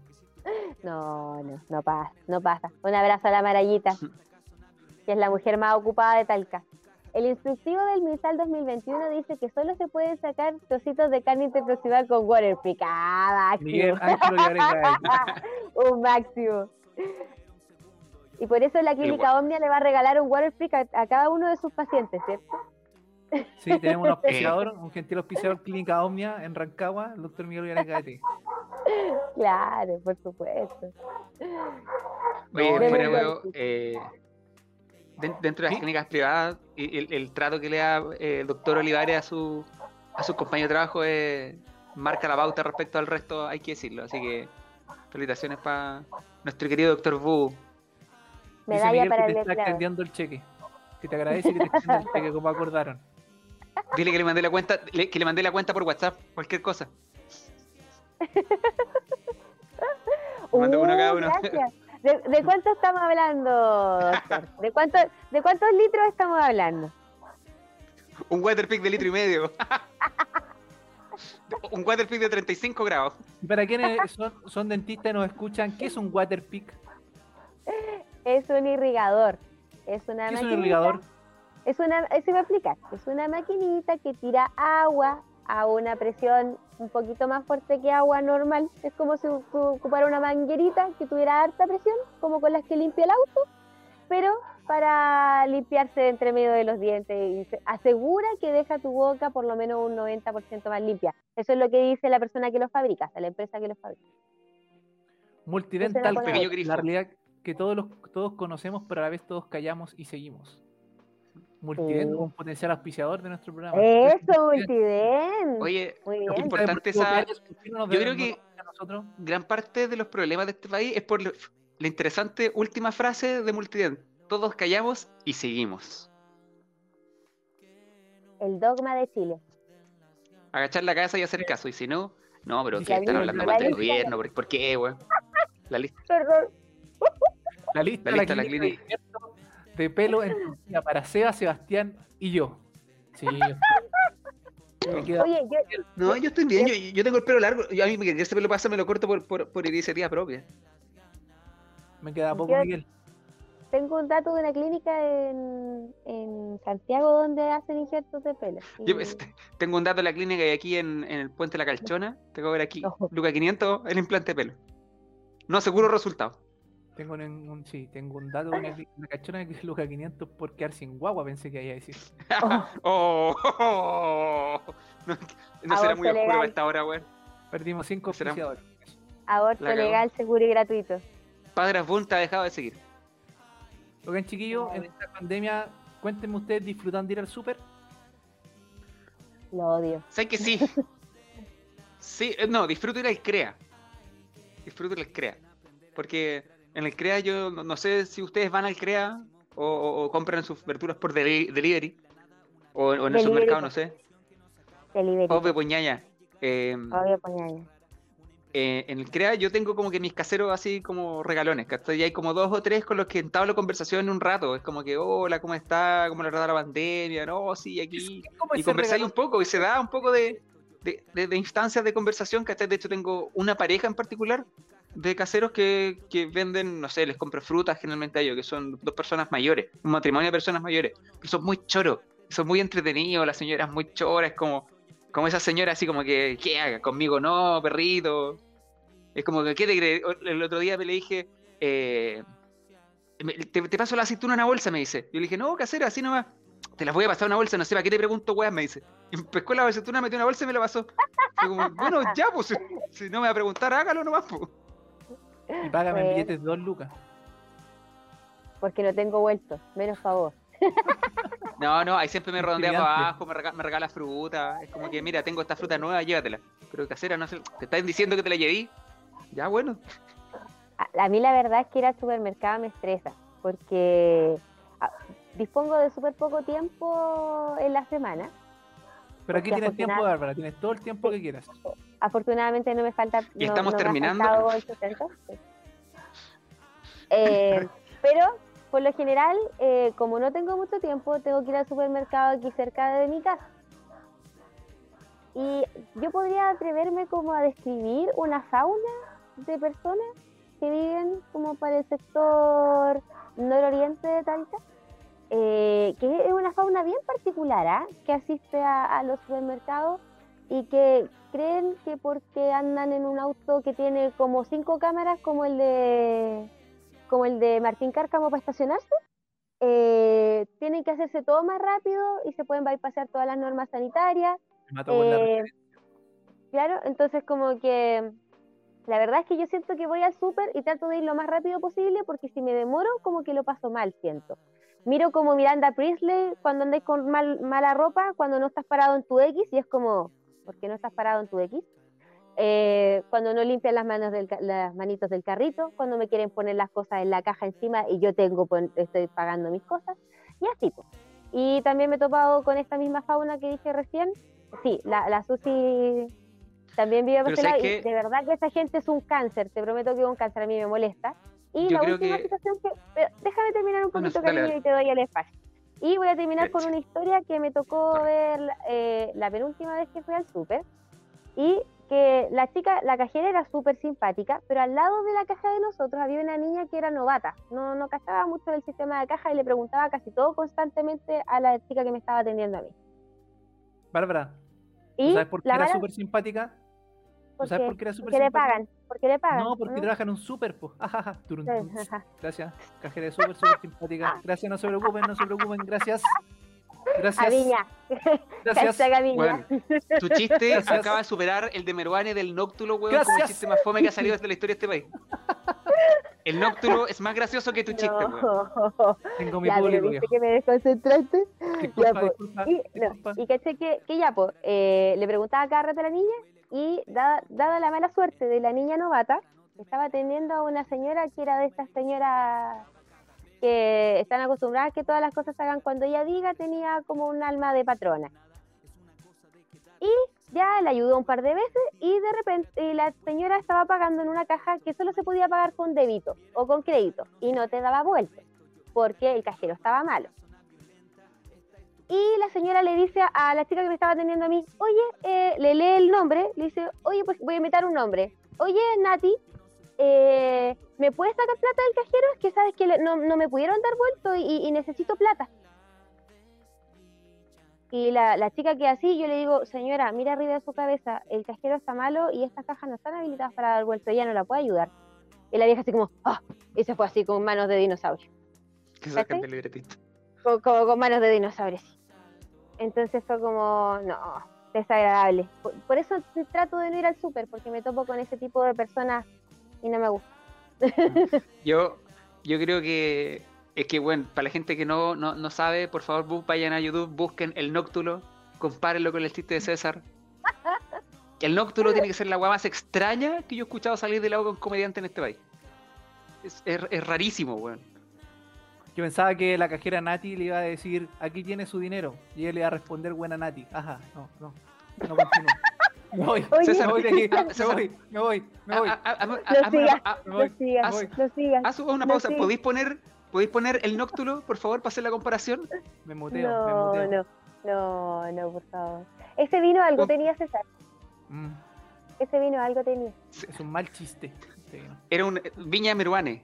no, no, no pasa, no pasa. Un abrazo a la Marayita, [laughs] que es la mujer más ocupada de Talca. El instructivo del MISAL 2021 dice que solo se pueden sacar trocitos de carne interproximal con Waterpick. Ah, Miguel [laughs] un máximo. Y por eso la clínica Omnia le va a regalar un Waterpick a, a cada uno de sus pacientes, ¿cierto? Sí, tenemos un [laughs] auspiciador, un gentil auspiciador Clínica Omnia en Rancagua, el doctor Miguel Gaete. Claro, por supuesto. Oye, No, fuera eh, dentro de las ¿Sí? clínicas privadas, y el, el trato que le da eh, el doctor Olivares a su a sus compañeros de trabajo es, marca la pauta respecto al resto, hay que decirlo. Así que felicitaciones para nuestro querido doctor Bu. Dice Medalla para que el te está extendiendo el cheque. Que te agradece que te extienda el cheque como acordaron. [laughs] Dile que le mandé la cuenta, que le mandé la cuenta por WhatsApp, cualquier cosa. [laughs] Mando uno cada Uh, uno. gracias. ¿De, de cuánto estamos hablando, doctor? ¿De, cuánto, ¿De cuántos litros estamos hablando? Un waterpick de litro y medio. [laughs] Un waterpick de 35 grados. Y para quienes son, son dentistas y nos escuchan, ¿qué es un waterpick? Es un irrigador. Es una ¿Qué es un irrigador? Es una, eso iba a explicar. Es una maquinita que tira agua a una presión un poquito más fuerte que agua normal. Es como si ocupara una manguerita que tuviera harta presión, como con las que limpia el auto, pero para limpiarse entre medio de los dientes y se asegura que deja tu boca por lo menos un 90% más limpia. Eso es lo que dice la persona que los fabrica, o sea, la empresa que los fabrica. Multidental, la realidad que todos los, todos conocemos, pero a la vez todos callamos y seguimos. Multident, Sí. un potencial auspiciador de nuestro programa. Eso, Multident. Oye, bien. importante esa. Yo Yo creo que- a nosotros. gran parte de los problemas de este país es por lo- la interesante última frase de Multident. Todos callamos y seguimos. El dogma de Chile. Agachar la cabeza y hacer caso. Y si no, no, pero que están hablando la mal del gobierno. ¿Por, por qué, weón? La lista. La lista, La lista, la la clínica de invierno de pelo en Turquía para Seba, Sebastián y yo. Sí. Oye, yo, No, yo estoy bien. Yo, yo tengo el pelo largo. Yo, a mí me ese pelo pasa, me lo corto por, por, por iniciativa propia. me queda poco, Yo- Miguel. tengo un dato de una clínica en, en Santiago donde hacen injertos de pelo. Yo Y- pues, te- tengo un dato de la clínica y aquí en, en el puente de la Calchona. Tengo que ver aquí. Luca 500, el implante de pelo. No aseguro resultado. Tengo un, un- sí, tengo un dato una, una cachona que es Luca 500 por quedar sin guagua, pensé que iba a decir. [laughs] Oh, Oh, [laughs] No, no será muy oscuro legal. a esta hora, weón. Perdimos cinco Será- auspiciadores. aborto La cagó. legal, seguro y gratuito. Padre Boom te ha dejado de seguir. Oigan, chiquillos, en esta pandemia, cuéntenme ustedes, ¿disfrutan de ir al súper? Lo odio. ¿Sabes que sí? [laughs] Sí, eh, no, disfruto ir al CREA. Disfruto ir al CREA. Porque en el CREA yo no, no sé si ustedes van al CREA o, o- o compran sus verduras por deli- delivery. O, o en el supermercado, no sé. Delivery. Obvio, poñaña. Eh, Obvio, poñaña. eh, en el CREA yo tengo como que mis caseros así como regalones, ¿cachai? Y hay como dos o tres con los que entablo conversación un rato. Es como que, hola, ¿cómo está? ¿Cómo le trata la pandemia? No, sí, aquí. ¿Cómo Y conversáis un poco y se da un poco de, de, de- de instancias de conversación, ¿cachai? De hecho tengo una pareja en particular de caseros que, que venden, no sé, les compro frutas generalmente a ellos, que son dos personas mayores, un matrimonio de personas mayores, pero son muy choros, son muy entretenidos, la señora es muy chora, es como, como esa señora así como que, ¿qué haga? Conmigo no, perrito. Es como que, ¿qué te crees? El otro día me le dije, eh, te, te paso la aceituna en una bolsa, me dice. Yo le dije, no, casera, así nomás. Te las voy a pasar una bolsa, no sé para qué te pregunto, weas, me dice. Y pescó la aceituna, metió una bolsa y me la pasó. Como, bueno, ya, pues, si, si no me va a preguntar, hágalo nomás, pues. Y [laughs] págame en Bueno. billetes de dos lucas. porque no tengo vuelto, menos favor. [laughs] No, no, ahí siempre me redondea para abajo, me regala, me regala fruta. Es como que, mira, tengo esta fruta nueva, llévatela. Pero casera, no sé, ¿te están diciendo que te la llevé? Ya, bueno. A, a mí la verdad es que ir al supermercado me estresa, porque ah, dispongo de súper poco tiempo en la semana. Pero aquí tienes tiempo, Bárbara, tienes todo el tiempo que quieras. Afortunadamente no me falta. Y no- estamos no terminando. sí. Eh, [laughs] pero por lo general, eh, como no tengo mucho tiempo, tengo que ir al supermercado aquí cerca de mi casa. Y yo podría atreverme como a describir una fauna de personas que viven como para el sector nororiente de Talca, eh, que es una fauna bien particular, ¿ah? que asiste a, a los supermercados y que creen que porque andan en un auto que tiene como cinco cámaras como el de como el de Martín Cárcamo para estacionarse, eh, tienen que hacerse todo más rápido y se pueden bypassar todas las normas sanitarias. Eh, claro, entonces como que la verdad es que yo siento que voy al súper y trato de ir lo más rápido posible porque si me demoro como que lo paso mal, siento. Miro como Miranda Priestley cuando andáis con mal- mala ropa, cuando no estás parado en tu X y es como, ¿por qué no estás parado en tu X? Eh, cuando no limpian las manos del, las manitos del carrito, cuando me quieren poner las cosas en la caja encima y yo tengo estoy pagando mis cosas y así pues. Y también me he topado con esta misma fauna que dije recién. Sí, la, la Susi también vive por lado ¿sabes y de verdad que esa gente es un cáncer, te prometo que es un cáncer, a mí me molesta. Y Yo la última que- situación que... pero déjame terminar un Bueno, poquito, dale, cariño, y te doy el espacio. Y voy a terminar con una historia que me tocó ver eh, la penúltima vez que fui al súper. Y que la chica, la cajera era súper simpática, pero al lado de la caja de nosotros había una niña que era novata. No, no cachaba mucho del sistema de caja y le preguntaba casi todo constantemente a la chica que me estaba atendiendo a mí. Bárbara, ¿tú Y sabes por qué la era mala- súper simpática? ¿Tú sabes porque- por qué era súper le pagan, porque le pagan. No, porque ¿no? trabaja en un súper, po. Ajaja, turun, Sí, turun. ajá. Gracias. Cajera de súper, súper simpática. [laughs] Gracias, no se preocupen, no se preocupen. Gracias. Gracias. A Viña. Gracias. Viña. Bueno, tu chiste [laughs] Gracias. acaba de superar el de Meruane del Nóctulo, weón, como el Gracias. chiste más fome que ha salido desde la historia de este país. [laughs] El Nóctulo es más gracioso que tu chiste, weón. No. Tengo mi Ya, público, viste que me desconcentraste. Disculpa, Ya, po. disculpa, Y, no, disculpa. y caché que, que ya, pues, le preguntaba cada rato a la niña y dada, dada la mala suerte de la niña novata, estaba atendiendo a una señora que era de estas señoras que están acostumbradas a que todas las cosas se hagan cuando ella diga, tenía como un alma de patrona. Y ya la ayudó un par de veces y de repente y la señora estaba pagando en una caja que solo se podía pagar con débito o con crédito y no te daba vuelta porque el cajero estaba malo. Y la señora le dice a la chica que me estaba atendiendo a mí, oye, eh, le lee el nombre, le dice, oye, pues voy a inventar un nombre. Oye, Nati, eh, ¿me puedes sacar plata del cajero? Es que sabes que le- no, no me pudieron dar vuelto y, y necesito plata. Y la, la chica que así, yo le digo, señora, mira arriba de su cabeza, el cajero está malo y estas cajas no están habilitadas para dar vuelto, ella no la puede ayudar. Y la vieja así como, ah, y se fue así con manos de dinosaurio. Que sacan del libretista. Con- con manos de dinosaurio. sí. Entonces fue como, no, desagradable. Por, por eso trato de no ir al súper, porque me topo con ese tipo de personas y no me gusta. [laughs] Yo, yo creo que es que, bueno, para la gente que no, no, no sabe, por favor, vayan a YouTube, busquen el Nóctulo, compárenlo con el chiste de César. [laughs] El Nóctulo tiene que ser la weá más extraña que yo he escuchado salir del agua con comediante en este país. Es, es- es rarísimo, weón. Yo pensaba que la cajera Nati le iba a decir, aquí tiene su dinero. Y ella le iba a responder, buena Nati. Ajá, no, no. No continúo. Me voy. Oye, César, me voy de aquí. Me voy, me voy, me voy. Una- sigas. Me voy. sigas, haz- una pausa. ¿Podéis poner, ¿Podéis poner el Nóctulo, por favor, para hacer la comparación? Me muteo, me No, muteo. no, no, no, por favor. Ese vino algo Oh. tenía, César. Mm, Ese vino algo tenía. es un mal chiste. Sí, no. Era un eh, Viña Meruane.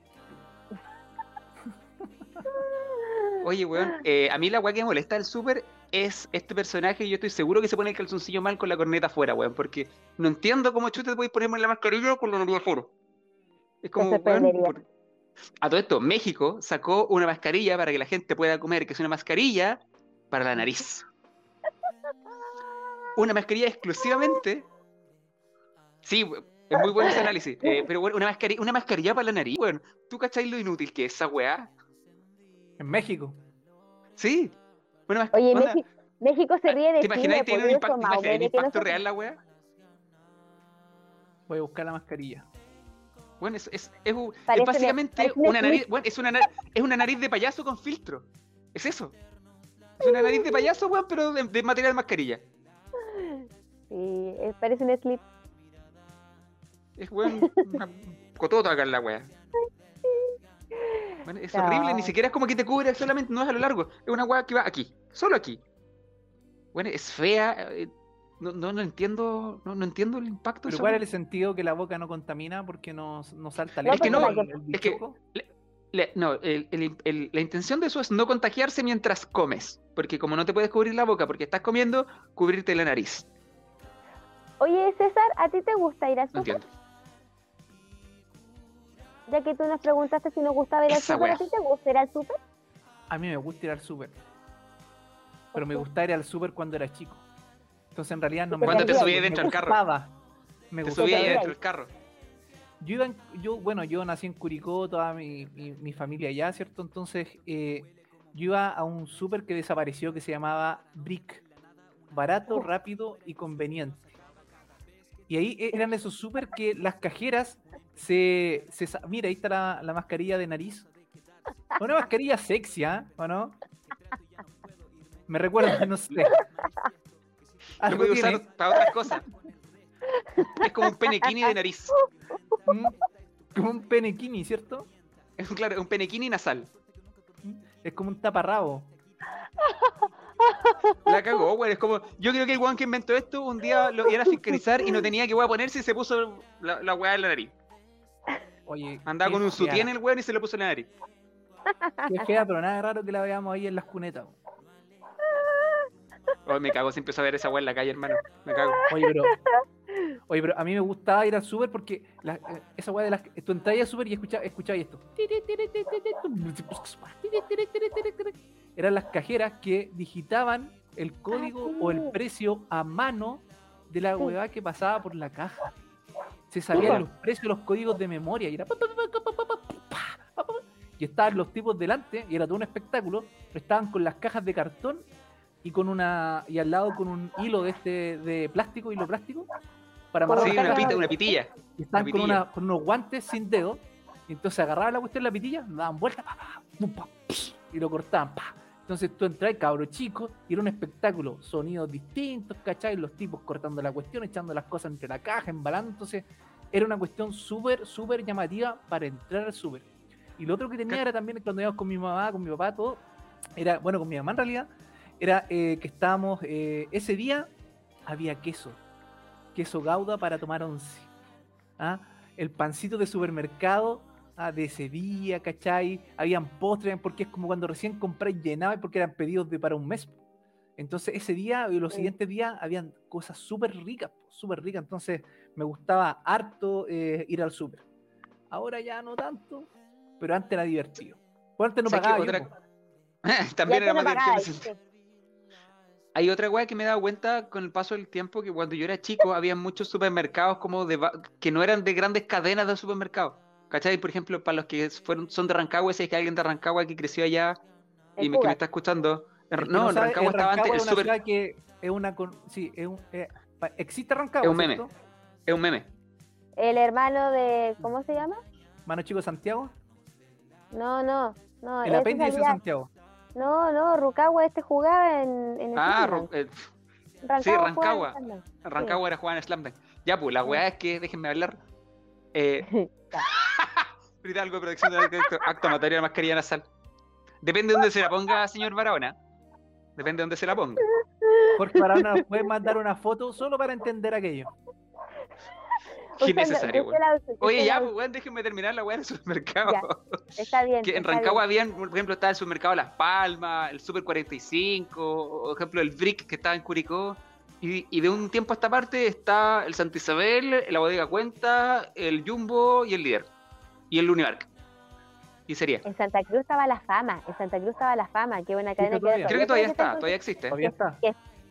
Oye, weón, eh, a mí la weá que me molesta del súper es este personaje y yo estoy seguro que se pone el calzoncillo mal con la corneta afuera, weón, porque no entiendo cómo chuta te podéis ponerme la mascarilla con la nariz afuera. Es como, weón, por- A todo esto, México sacó una mascarilla para que la gente pueda comer, que es una mascarilla para la nariz. Una mascarilla exclusivamente. Sí, es muy bueno ese análisis. eh, pero bueno, una mascarilla, una mascarilla para la nariz, weón. ¿Tú cacháis lo inútil que es esa weá? En México. Sí. Bueno, más- Oye, onda, México, México se ríe de ¿Te imaginas tiene un impacto, te real la wea? Voy a buscar la mascarilla. Bueno, es, es, es, un- es básicamente una nariz, bueno, es una, na- es una nariz de payaso con filtro. Es eso. Es una nariz de payaso, weón, pero de, de material de mascarilla. Sí, parece un slip. Es, weón, una [laughs] cotota acá en la wea. Bueno, es No. horrible, ni siquiera es como que te cubre solamente, no es a lo largo. Es una wea que va aquí, solo aquí. Bueno, es fea. eh, no, no, no entiendo, no, no entiendo el impacto. de Pero ¿cuál es el sentido que la boca no contamina porque no, no salta No, Es que lejos no, el- el es que-? Le- no, el- el- el- la intención de eso es no contagiarse mientras comes. Porque como no te puedes cubrir la boca porque estás comiendo, cubrirte la nariz. Oye, César, ¿a ti te gusta ir No súper? Ya que tú nos preguntaste si nos gustaba ir al súper, ¿a ti te gusta ir al súper? A mí me gusta ir al súper. Pero me gustaba ir al súper cuando era chico. Entonces en realidad no me Cuando te gustaba, subías dentro del carro. gustaba. Me Te gustaba. subí ahí ahí. dentro del carro. Yo iba en- yo, bueno, yo nací en Curicó, toda mi, mi- mi familia allá, ¿cierto? Entonces, eh, yo iba a un súper que desapareció que se llamaba Brick. Barato, rápido y conveniente. Y ahí e- eran esos súper que las cajeras se, se sa- Mira, ahí está la, la mascarilla de nariz. Una mascarilla sexy, ¿ah? ¿O no? Me recuerda, no sé. Lo Algo puedo tiene. usar para otras cosas. Es como un penequini de nariz. Mm, Como un penequini, ¿cierto? Es un, claro, un penequini nasal. Es como un taparrabo. La cagó, güey. Es como. Yo creo que el weón que inventó esto un día lo iba a fiscalizar y no tenía que weá ponerse y se puso la, la weá en la nariz. Oye, Andaba con un sutién el weón y se lo puso en la nariz. qué fea, pero nada raro que la veamos ahí en las cunetas. Oh, me cago si empiezo a ver esa weá en la calle, hermano. Me cago. Oye, pero. Oye, pero a mí me gustaba ir al súper porque la- eh, esa weá de las. Tú entrabas al súper y escuchabas, escuchabas esto. Eran las cajeras que digitaban el código o el sí. precio a mano de la weá que pasaba por la caja se sabían los precios, los códigos de memoria y era... Y estaban los tipos delante y era todo un espectáculo, pero estaban con las cajas de cartón y con una y al lado con un hilo de este de plástico hilo plástico para amarrar una, pitilla y están con, una, con, unos guantes sin dedo y entonces agarraban la cuestión la pitilla daban vuelta y lo cortaban entonces tú entras, cabro chico, y era un espectáculo. Sonidos distintos, ¿cachai? Los tipos cortando la cuestión, echando las cosas entre la caja, embalando. Entonces era una cuestión súper, súper llamativa para entrar al súper. Y lo otro que tenía era también cuando íbamos con mi mamá, con mi papá, todo. Era, bueno, con mi mamá en realidad, era eh, que estábamos, eh, ese día había queso. Queso gauda para tomar once. ¿ah? El pancito de supermercado ah, de ese día, ¿cachai? Habían postres, porque es como cuando recién compré y llenaba, porque eran pedidos de para un mes. Entonces ese día y los Sí. siguientes días habían cosas súper ricas, súper ricas. Entonces me gustaba harto eh, ir al súper. Ahora ya no tanto, pero antes era divertido. Pues antes no pagaba yo, Otra- po. [laughs] También era más divertido. Hay otra weá que me he dado cuenta con el paso del tiempo que cuando yo era chico había muchos supermercados como de que no eran de grandes cadenas de supermercados. ¿Cachai? Por ejemplo, para los que fueron, son de Rancagua, si es que alguien de Rancagua que creció allá y me, que me está escuchando. El no, en sabe, Rancagua estaba antes. Rancagua es una super, ciudad que es una. con- sí, es un, eh, existe Rancagua. Es un meme. ¿cierto? es un meme. El hermano de. ¿Cómo se llama? Mano Chico Santiago. No, no. no El apéndice de Santiago. No, no, Rucagua este jugaba en, en el Ah. Ro- eh, Rancagua sí, Rancagua. Rancagua era jugar en Slam. Ya, pues la Sí. weá es que, déjenme hablar. Eh, [laughs] Ya. ahorita algo de protección de acto, acto la mascarilla nasal. Depende de dónde se la ponga, señor Barahona. Depende de dónde se la ponga. Jorge Barahona nos puede mandar una foto solo para entender aquello. Qué la usa, Oye, ya, pues, weón, déjenme terminar la weá en el supermercado. Ya. Está bien. Que en está Rancagua bien. habían, por ejemplo, estaba el supermercado Las Palmas, el Super 45, o por ejemplo el Brick que estaba en Curicó. Y, y de un tiempo a esta parte está el Santa Isabel, la Bodega Cuenta, el Jumbo y el Líder. Y el Unimark. Y sería. En Santa Cruz estaba la fama. En Santa Cruz estaba la fama. Qué buena cadena que Creo que todavía está, todavía existe. Todavía está.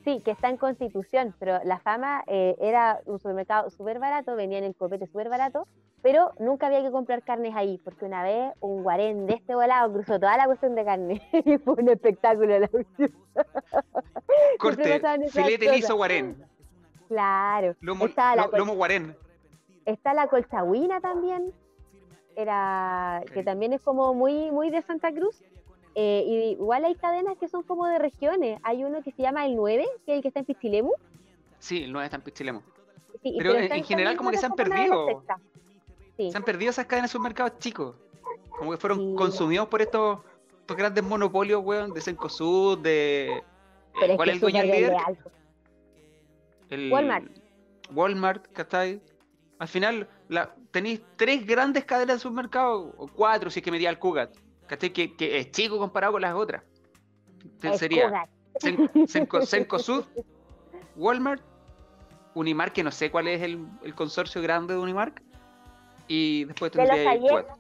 Sí, que está en Constitución, pero la fama eh, era un supermercado súper barato, venían en copete súper barato, pero nunca había que comprar carnes ahí, porque una vez un guarén de este volado cruzó toda la cuestión de carne [laughs] y fue un espectáculo la cuestión. [laughs] Corte, filete liso guarén, Claro. lomo, lo- lomo guarén. Está la colchagüina también, era que también es como muy, muy de Santa Cruz. Eh, y igual hay cadenas que son como de regiones. Hay uno que se llama el 9, que es el que está en Pichilemu. Sí, no es tan pichilemo. Sí, Pero en- está en general como que se han perdido. Sí, Se han perdido esas cadenas de supermercados chicos. Como que fueron Sí. consumidos por estos, estos grandes monopolios, weón, de Cencosud, de... eh, pero es ¿Cuál que es el dueño líder? El- Walmart. Walmart, ¿cachai? Al final, la, tenéis tres grandes cadenas de supermercados, o cuatro si es que medía el Cugat, ¿cachai? Que, que es chico comparado con las otras. Sería Cenco- Cencosud, Walmart, Unimark, que no sé cuál es el, el consorcio grande de Unimark, y después tendría cuatro.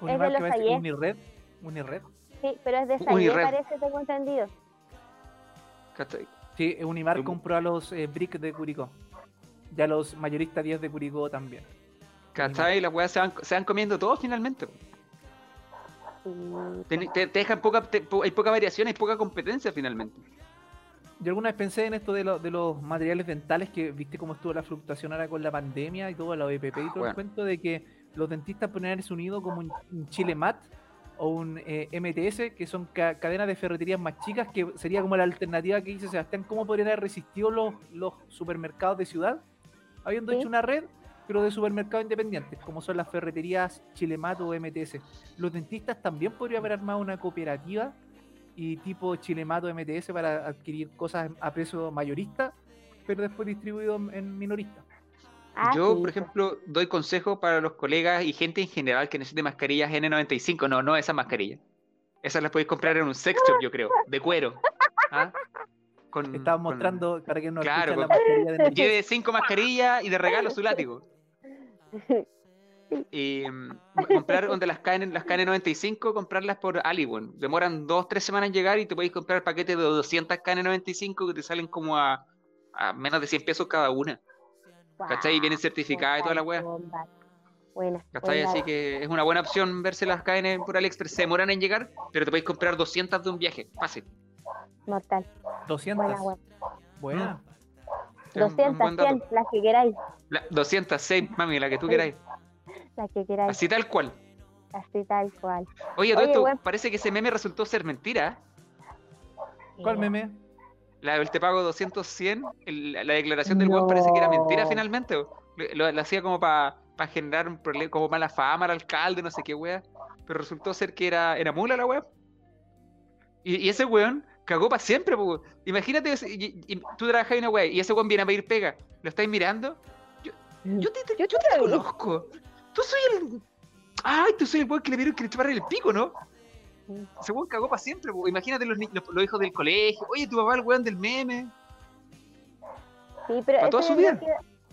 Un Es de los. Unired. Unired. Sí, pero es de Unired. parece, tengo entendido. ¿cachai? Sí, Unimar compró a los eh, Brick de Curicó. Y a los mayoristas 10 de Curicó también. ¿Cachai? Las weas se van, se van comiendo todo finalmente. Te, te- te dejan poca, te- po- hay poca variación, hay poca competencia finalmente. Yo alguna vez pensé en esto de, lo- de los materiales dentales, que viste cómo estuvo la fluctuación ahora con la pandemia y todo, la OEPP y todo Bueno. el cuento de que los dentistas pueden haberse unido como un, un Chile Mat o un eh, MTS, que son ca- cadenas de ferreterías más chicas, que sería como la alternativa que dice Sebastián, ¿cómo podrían haber resistido los, los supermercados de ciudad? Habiendo Sí. hecho una red, pero de supermercados independientes, como son las ferreterías Chilemat o MTS. Los dentistas también podrían haber armado una cooperativa y tipo Chilemato MTS para adquirir cosas a precio mayorista, pero después distribuido en- minorista. Ah, Yo, sí, por ejemplo, doy consejos para los colegas y gente en general que necesite mascarillas N95. No, no esas mascarillas. Esas las podéis comprar en un sex shop, yo creo, de cuero. ¿Ah? Con- Estaba con- mostrando para que no Claro, escuchan la con- mascarilla de Lleve cinco mascarillas y de regalo su látigo. [laughs] Y mm, comprar donde las KN, las KN95, comprarlas por Aliwin. Demoran dos, tres semanas en llegar y te podéis comprar paquetes de 200 KN95 que te salen como a, a menos de 100 pesos cada una. ¿Cachai? Y vienen certificadas y toda la wea. Bomba. Buena. ¿Cachai? buena. Así que es una buena opción verse las KN por AliExpress. Se demoran en llegar, pero te podéis comprar 200 de un viaje. Fácil. Mortal. 200. Buena, buena. 200, buen dato. 100, las que queráis. La- 206, mami, la que tú queráis. Las que queráis. Así tal cual. Así tal cual. Oye, todo Oye, esto buen- parece que ese meme resultó ser mentira. ¿Cuál meme? La del te pago 200, 100, el- la declaración del web parece que era mentira No. finalmente. Lo, lo- lo hacía como para generar un problema, como mala fama al alcalde, no sé qué wea. Pero resultó ser que era, era mula la wea. Y, y ese weón cagó para siempre, po. Imagínate, y, y tú trabajas en una wea y ese weón viene a pedir pega. ¿Lo estáis mirando? Yo, yo te, te- Yo te te conozco. Tú soy el. Ay, tú soy el weón que le vieron que le chuparon el pico, ¿no? Sí. Ese weón cagó para siempre, po. Imagínate los, los, los hijos del colegio. Oye, tu papá, el weón del meme. Sí, pero Pa' eso, toda su vida.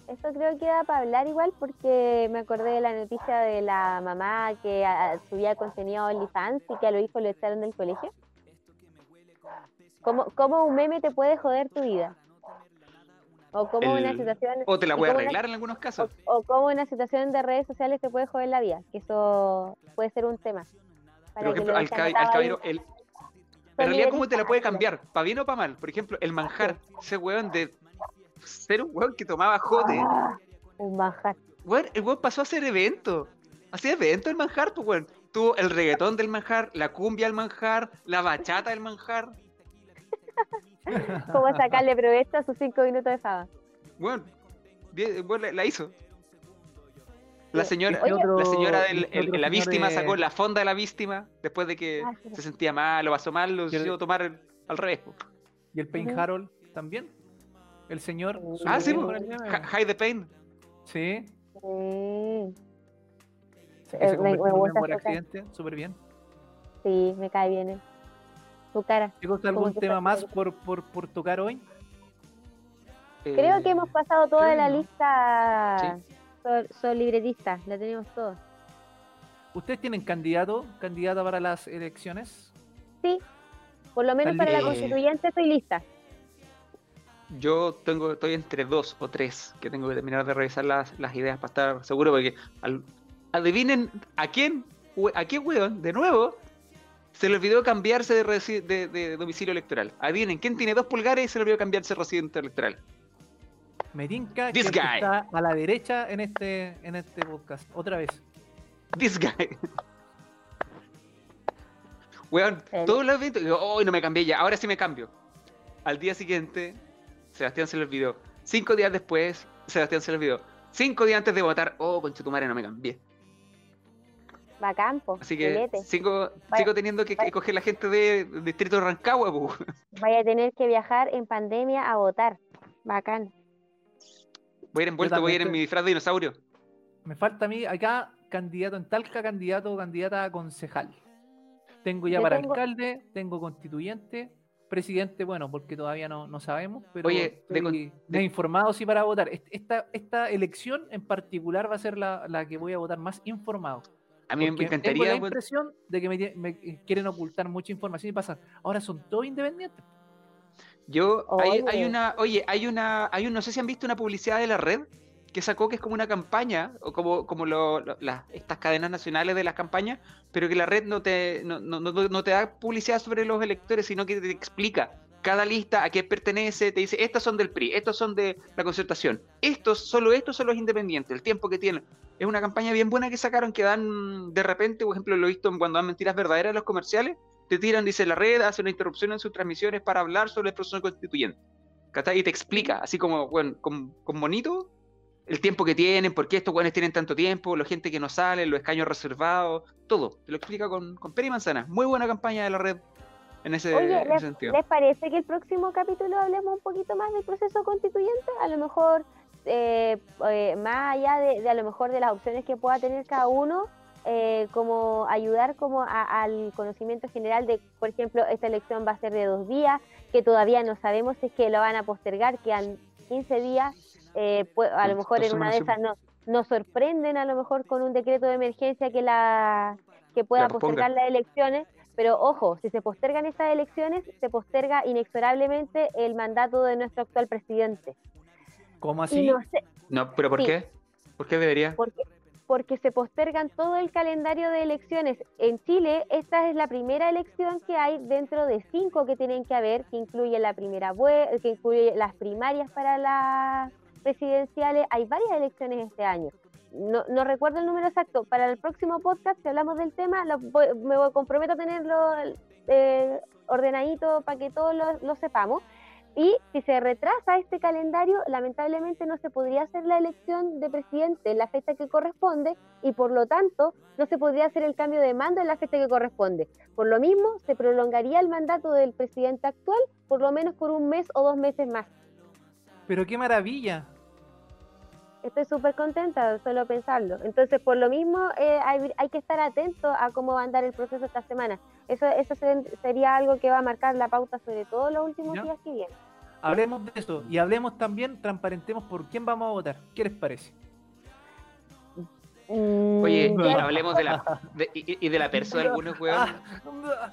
eso creo que da para hablar igual porque me acordé de la noticia de la mamá que ah, subía contenido a OnlyFans y que a los hijos lo echaron del colegio. ¿Cómo, ¿Cómo un meme te puede joder tu vida? O cómo una El- situación O te la puede una- arreglar en algunos casos. o, o cómo una situación de redes sociales te puede joder la vida, que eso puede ser un tema. Por ejemplo, lo al, caballero, el, en realidad, ¿cómo te la puede cambiar? ¿Para bien o para mal? Por ejemplo, el manjar. Ese weón de ser un weón que tomaba jote. Un manjar. Weón, el weón pasó a hacer evento. Hacía evento el manjar, pues weón. Tuvo el reggaetón del manjar, la cumbia del manjar, la bachata del manjar. ¿Cómo sacarle provecho a sus cinco minutos de fama? Bien, weón, la, hizo. La señora, Oye, la señora del, el- la víctima eh, sacó la fonda de la víctima después de que Ah, sí. se sentía mal, lo pasó mal, lo hizo tomar al revés. ¿Y el Pain Ujú. Harold también? El señor. Ah, Ah, sí, bien po. con el meme. Hi- Hide the Pain. Sí. Eh, se me- convirtió me en un meme gusta por accidente. Súper bien. sí, me cae bien. eh. Tu cara. ¿Tengo Como algún que tema más por, por, por tocar hoy? Creo que Eh, hemos pasado toda la que no. lista. Son, son libretistas, la tenemos todos. ¿Ustedes tienen candidato, candidata para las elecciones? Sí, por lo menos para la listo. constituyente estoy lista. yo tengo, estoy entre dos o tres que tengo que terminar de revisar las, las ideas para estar seguro, porque al- adivinen a quién, a qué weón, de nuevo, se le olvidó cambiarse de, de- de domicilio electoral. Adivinen, ¿quién tiene dos pulgares y se le olvidó cambiarse de residente electoral? Me tinca que está a la derecha en este, en este podcast. Otra vez. This guy. [laughs] Weón, todos los eventos, digo, oh, no me cambié ya, ahora sí me cambio. Al día siguiente, Sebastián se le olvidó. Cinco días después, Sebastián se le olvidó. Cinco días antes de votar, oh, conchetumare, no me cambié. Bacán, po, Así que filete. sigo, Vaya, sigo teniendo que, vaya. coger la gente de, del distrito de Rancagua, pu. Vaya a tener que viajar en pandemia a votar. Bacán. Voy a ir envuelto, voy a ir en mi disfraz de dinosaurio. Me falta a mí acá candidato en Talca, candidato o candidata a concejal. Tengo ya Yo para tengo- alcalde, tengo constituyente, presidente, bueno, porque todavía no, no sabemos, pero Oye, de con- de- informado sí para votar. Est- Esta, esta elección en particular va a ser la, la que voy a votar más informado. A mí me porque Tengo encantaría. la impresión de que me, me quieren ocultar mucha información y pasa. Ahora son todos independientes. Yo, hay, hay Oye. una, oye, hay una, hay un, no sé si han visto una publicidad de la red que sacó que es como una campaña, o como, como lo- lo- las- estas cadenas nacionales de las campañas, pero que la red no te, no, no- no- no te da publicidad sobre los electores, sino que te explica cada lista a qué pertenece, te dice, estos son del PRI, estos son de la concertación, estos, solo estos son los independientes, el tiempo que tienen. Es una campaña bien buena que sacaron que dan de repente, por ejemplo, lo he visto cuando dan mentiras verdaderas en los comerciales, te tiran, dice la red, hace una interrupción en sus transmisiones para hablar sobre el proceso constituyente. ¿Cachai? Y te explica, así como, bueno, con, con bonito, el tiempo que tienen, por qué estos buenos tienen tanto tiempo, la gente que no sale, los escaños reservados, todo. Te lo explica con, con pera y manzana. Muy buena campaña de la red en ese, Oye, en ese ¿les, sentido. les parece que el próximo capítulo hablemos un poquito más del proceso constituyente? A lo mejor, eh, eh, más allá de, de a lo mejor de las opciones que pueda tener cada uno, eh, como ayudar como a- al conocimiento general de, por ejemplo, esta elección va a ser de dos días, que todavía no sabemos si es que lo van a postergar, quedan 15 días, eh, pu- a lo mejor en una de esas no, nos sorprenden a lo mejor con un decreto de emergencia que la que pueda postergar las elecciones, pero ojo, si se postergan estas elecciones, se posterga inexorablemente el mandato de nuestro actual presidente. ¿Cómo así? no sé, No, pero ¿por sí. qué? ¿Por qué debería? porque, porque se postergan todo el calendario de elecciones. En Chile, esta es la primera elección que hay dentro de cinco que tienen que haber, que incluye la primera que incluye las primarias para las presidenciales. Hay varias elecciones este año. No, no recuerdo el número exacto. Para el próximo podcast, si hablamos del tema, lo voy- me voy- comprometo a tenerlo eh, ordenadito para que todos lo, lo sepamos. Y si se retrasa este calendario, lamentablemente no se podría hacer la elección de presidente en la fecha que corresponde y por lo tanto no se podría hacer el cambio de mando en la fecha que corresponde. Por lo mismo, se prolongaría el mandato del presidente actual por lo menos por un mes o dos meses más. Pero qué maravilla. Estoy súper contenta de solo pensarlo. Entonces, por lo mismo, eh, hay, hay que estar atento a cómo va a andar el proceso esta semana. Eso, eso se- sería algo que va a marcar la pauta sobre todo los últimos Ya. días que vienen. Hablemos de eso y hablemos también, transparentemos por quién vamos a votar. ¿Qué les parece? Oye, Mm, y yo- hablemos de la, de- y, y de la perso de algunos, weón. Ah,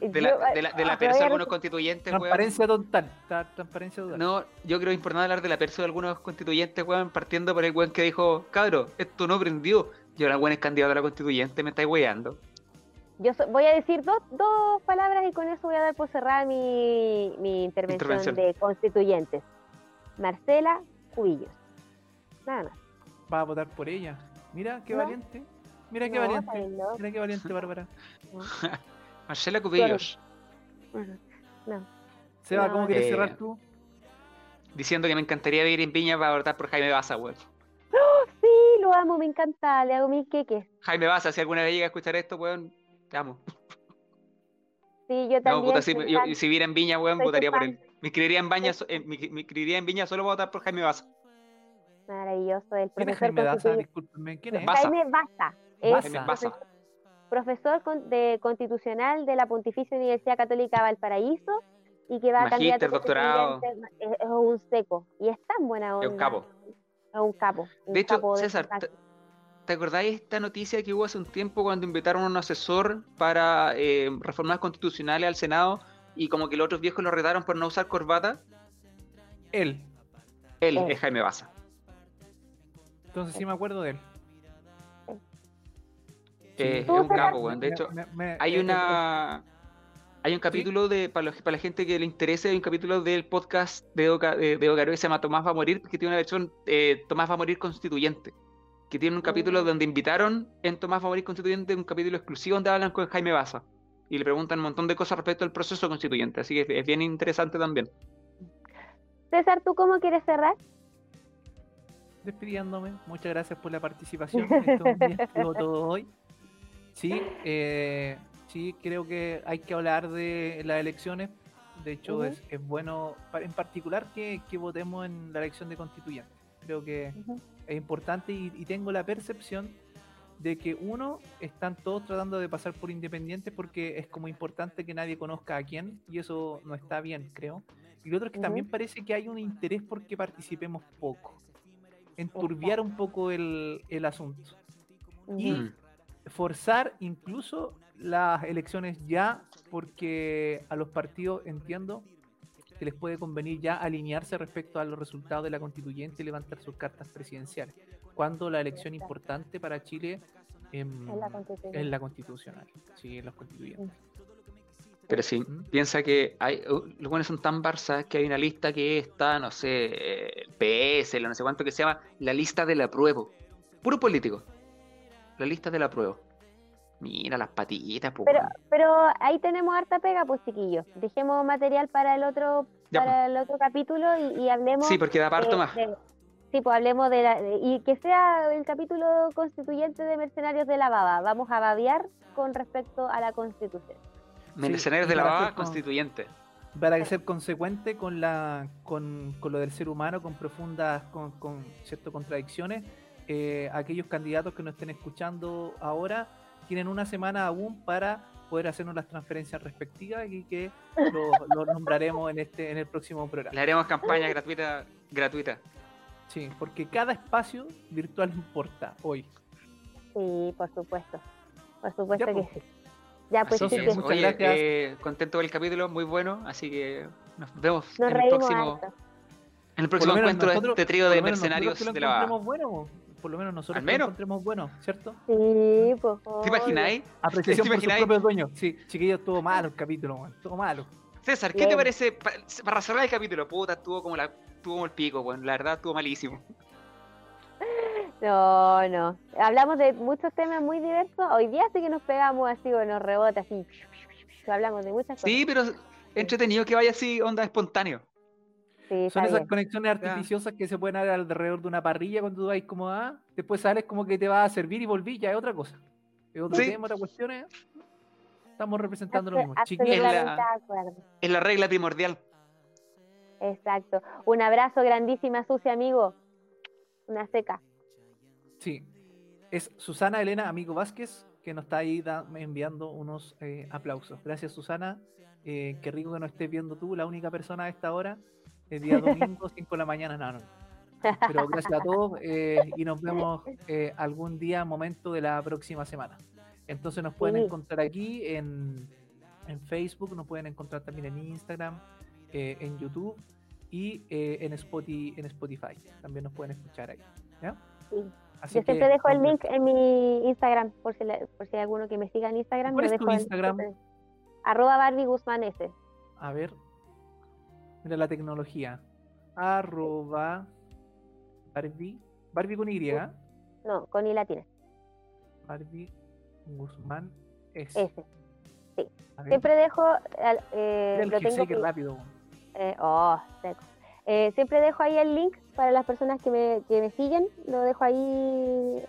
De la, yo- de la, de la perso de voy a algunos constituyentes, weón. transparencia total. ta- Transparencia total. No, yo creo importante hablar de la perso de algunos constituyentes, weón, partiendo por el weón que dijo, cabro, esto no prendió. Y ahora el weón es candidato a la constituyente, me estáis weando. Yo so- voy a decir dos, dos palabras y con eso voy a dar por cerrada mi, mi intervención, Intervención. de constituyentes. Marcela Cubillos. Nada más. Va a votar por ella. Mira qué No. valiente. Mira qué No, valiente. no. Mira qué valiente, [laughs] Bárbara. [laughs] Marcela Cubillos. No. Seba, No. ¿cómo quieres Eh, cerrar tú? diciendo que me encantaría vivir en Viña para votar por Jaime Baza, weón. Sí, lo amo, me encanta. Le hago mis queques. Jaime Baza, si alguna vez llega a escuchar esto, weón, te amo. Sí, yo No, también. puta, si, me yo- si viviera en Viña, weón, votaría por él. Me inscribiría en, Baña, so- eh, me, me inscribiría en Viña solo para votar por Jaime Baza. Maravilloso. El ¿Quién es profesor Jaime. Discúlpenme. ¿Quién es? Baza. Jaime Baza. Es. Jaime Baza. profesor, profesor de constitucional de la Pontificia Universidad Católica Valparaíso y que va a candidato doctorado. Es, es un seco y es tan buena onda. Es un capo. Es un capo. un De hecho, capo César. ¿Te, acordáis de esta noticia que hubo hace un tiempo cuando invitaron a un asesor para eh, reformas constitucionales al Senado y como que los otros viejos lo retaron por no usar corbata? Él. Él Él. es Jaime Baza. Entonces sí me acuerdo de él. Eh, es ¿Tú, un capo, weón. De hecho, me- me- hay eh, una. Hay un capítulo de, para, los- para la gente que le interese, hay un capítulo del podcast de Oca, de, de Ocaru que se llama Tomás va a morir, que tiene una versión eh, Tomás va a morir constituyente. Que tiene un capítulo Mm. donde invitaron en Tomás morir constituyente un capítulo exclusivo donde hablan con Jaime Baza. Y le preguntan un montón de cosas respecto al proceso constituyente. Así que es, bien interesante también. César, ¿tú cómo quieres cerrar? despidiéndome. Muchas gracias por la participación. [laughs] Estuvo estuvo todo hoy. Sí, eh, sí, creo que hay que hablar de las elecciones. De hecho, es, es bueno, en particular, que, que votemos en la elección de constituyente. Creo que es importante y, y tengo la percepción de que uno, están todos tratando de pasar por independientes porque es como importante que nadie conozca a quién y eso no está bien, creo. Y lo otro es que también parece que hay un interés porque participemos poco. Enturbiar un poco el, el asunto. Y. Mm. forzar incluso las elecciones ya porque a los partidos entiendo que les puede convenir ya alinearse respecto a los resultados de la constituyente y levantar sus cartas presidenciales. Cuando la elección importante para Chile em, En la constitución. es la constitucional, sí, en los constituyentes. Pero sí, ¿Mm? piensa que hay, uh, los buenos son tan barzas que hay una lista que está, no sé, eh, PS, la no sé cuánto que se llama la lista del apruebo. Puro político. La lista del apruebo. Mira las patitas, pues. Pero, pero ahí tenemos harta pega, pues chiquillos. Dejemos material para el otro, Ya, para el otro capítulo y, y hablemos. Sí, porque da parto de- más. de- sí, pues hablemos de, la, de- y que sea el capítulo constituyente de Mercenarios de la Baba. Vamos a babear con respecto a la Constitución. Mercenarios y de la baba constituyente. Para ser consecuente con la con, con lo del ser humano, con profundas, con, con ciertas contradicciones, eh, aquellos candidatos que nos estén escuchando ahora tienen una semana aún para poder hacernos las transferencias respectivas y que [laughs] lo, lo nombraremos en este en el próximo programa. Le haremos campaña gratuita. gratuita. Sí, porque cada espacio virtual importa hoy. Sí, por supuesto. Por supuesto Ya, que pues. sí. Ya, pues que, chiquillos, muchas oye, gracias. eh, contento del capítulo, muy bueno. Así que nos vemos nos en el próximo, en el próximo encuentro de este trío de mercenarios de la bueno, por lo menos nosotros Al lo encontremos bueno, ¿cierto? Sí, pues. ¿Te imagináis? Apreciación ¿Te por sus propios dueños. Sí, chiquillos, estuvo malo el capítulo, man, estuvo malo. César, ¿qué te parece pa- para cerrar el capítulo? Puta, estuvo como, la, estuvo como el pico, bueno, la verdad estuvo malísimo. No, no. Hablamos de muchos temas muy diversos. Hoy día sí que nos pegamos así, o nos rebota así. Hablamos de muchas cosas. Sí, pero entretenido que vaya así, onda espontáneo. Sí, Son esas bien. conexiones artificiosas que se pueden dar alrededor de una parrilla cuando tú vas como, ah, después sales como que te va a servir y volví, ya es otra cosa. Es otro Sí. tema, otra cuestión. eh. Estamos representando lo mismo. Es de la- acuerdo. Es la regla primordial. Exacto. Un abrazo grandísima, sucia amigo. Una seca. sí. Es Susana Elena Amigo Vázquez que nos está ahí da- enviando unos eh, aplausos. Gracias, Susana. Eh, qué rico que nos estés viendo tú, la única persona a esta hora, el día domingo, 5 de la mañana. No, no. Pero gracias a todos eh, y nos vemos eh, algún día, momento de la próxima semana. Entonces nos pueden encontrar aquí en, en Facebook, nos pueden encontrar también en Instagram, eh, en YouTube y en, Spotify, en Spotify. También nos pueden escuchar ahí. ¿ya? Sí. Así Yo siempre que, dejo el link en mi Instagram, por si, la- por si hay alguno que me siga en Instagram. ¿Cuál es dejo Instagram? Arroba Barbie Guzmán S. A ver. Mira la tecnología. Arroba Barbie. Barbie con Y. ¿ah? No, con I latina. Barbie Guzmán S. S. Siempre dejo. eh, el lo tengo que pi- rápido. eh, oh, seco. Eh, siempre dejo ahí el link para las personas que me, que me siguen. Lo dejo ahí.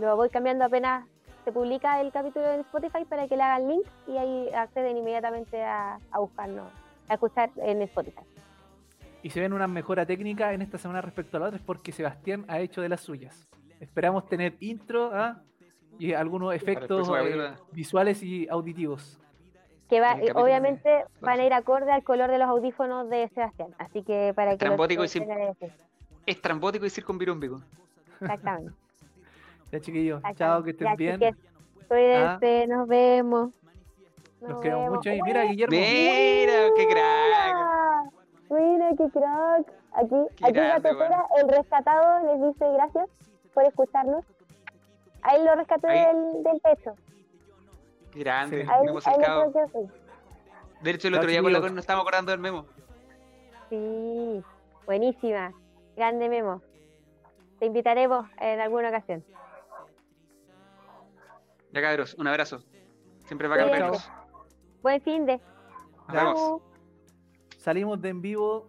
lo voy cambiando apenas se publica el capítulo en Spotify para que le hagan link y ahí acceden inmediatamente a, a buscarnos, a escuchar en Spotify. Y se ven una mejora técnica en esta semana respecto a la otra es porque Sebastián ha hecho de las suyas. Esperamos tener intro ¿ah? y algunos efectos eh, visuales y auditivos. Que va, eh, capítulo obviamente de- van a ir acorde al color de los audífonos de Sebastián. Así que para que lo Estrambótico y tengan sim- en ese. Es trambótico y circunvirúmbico. Exactamente. [laughs] Ya chiquillos, chao, que estén Ya, bien. Cuídense, nos vemos. Los queremos vemos. mucho. Y mira, Guillermo. Mira, qué crack. ¡Buena! Mira, qué crack. Aquí, Qué aquí la grande, tercera, el rescatado les dice gracias por escucharnos. Ahí lo rescaté Ahí. del, del techo. Grande, Sí. Ahí, memo ahí cercado. De hecho, el otro día con la nos estábamos acordando del memo. Sí, buenísima. Grande Memo. Te invitaremos en alguna ocasión. Ya cabros, un abrazo. Siempre va a. Buen fin de. Nos vemos. Salimos de en vivo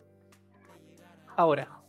ahora.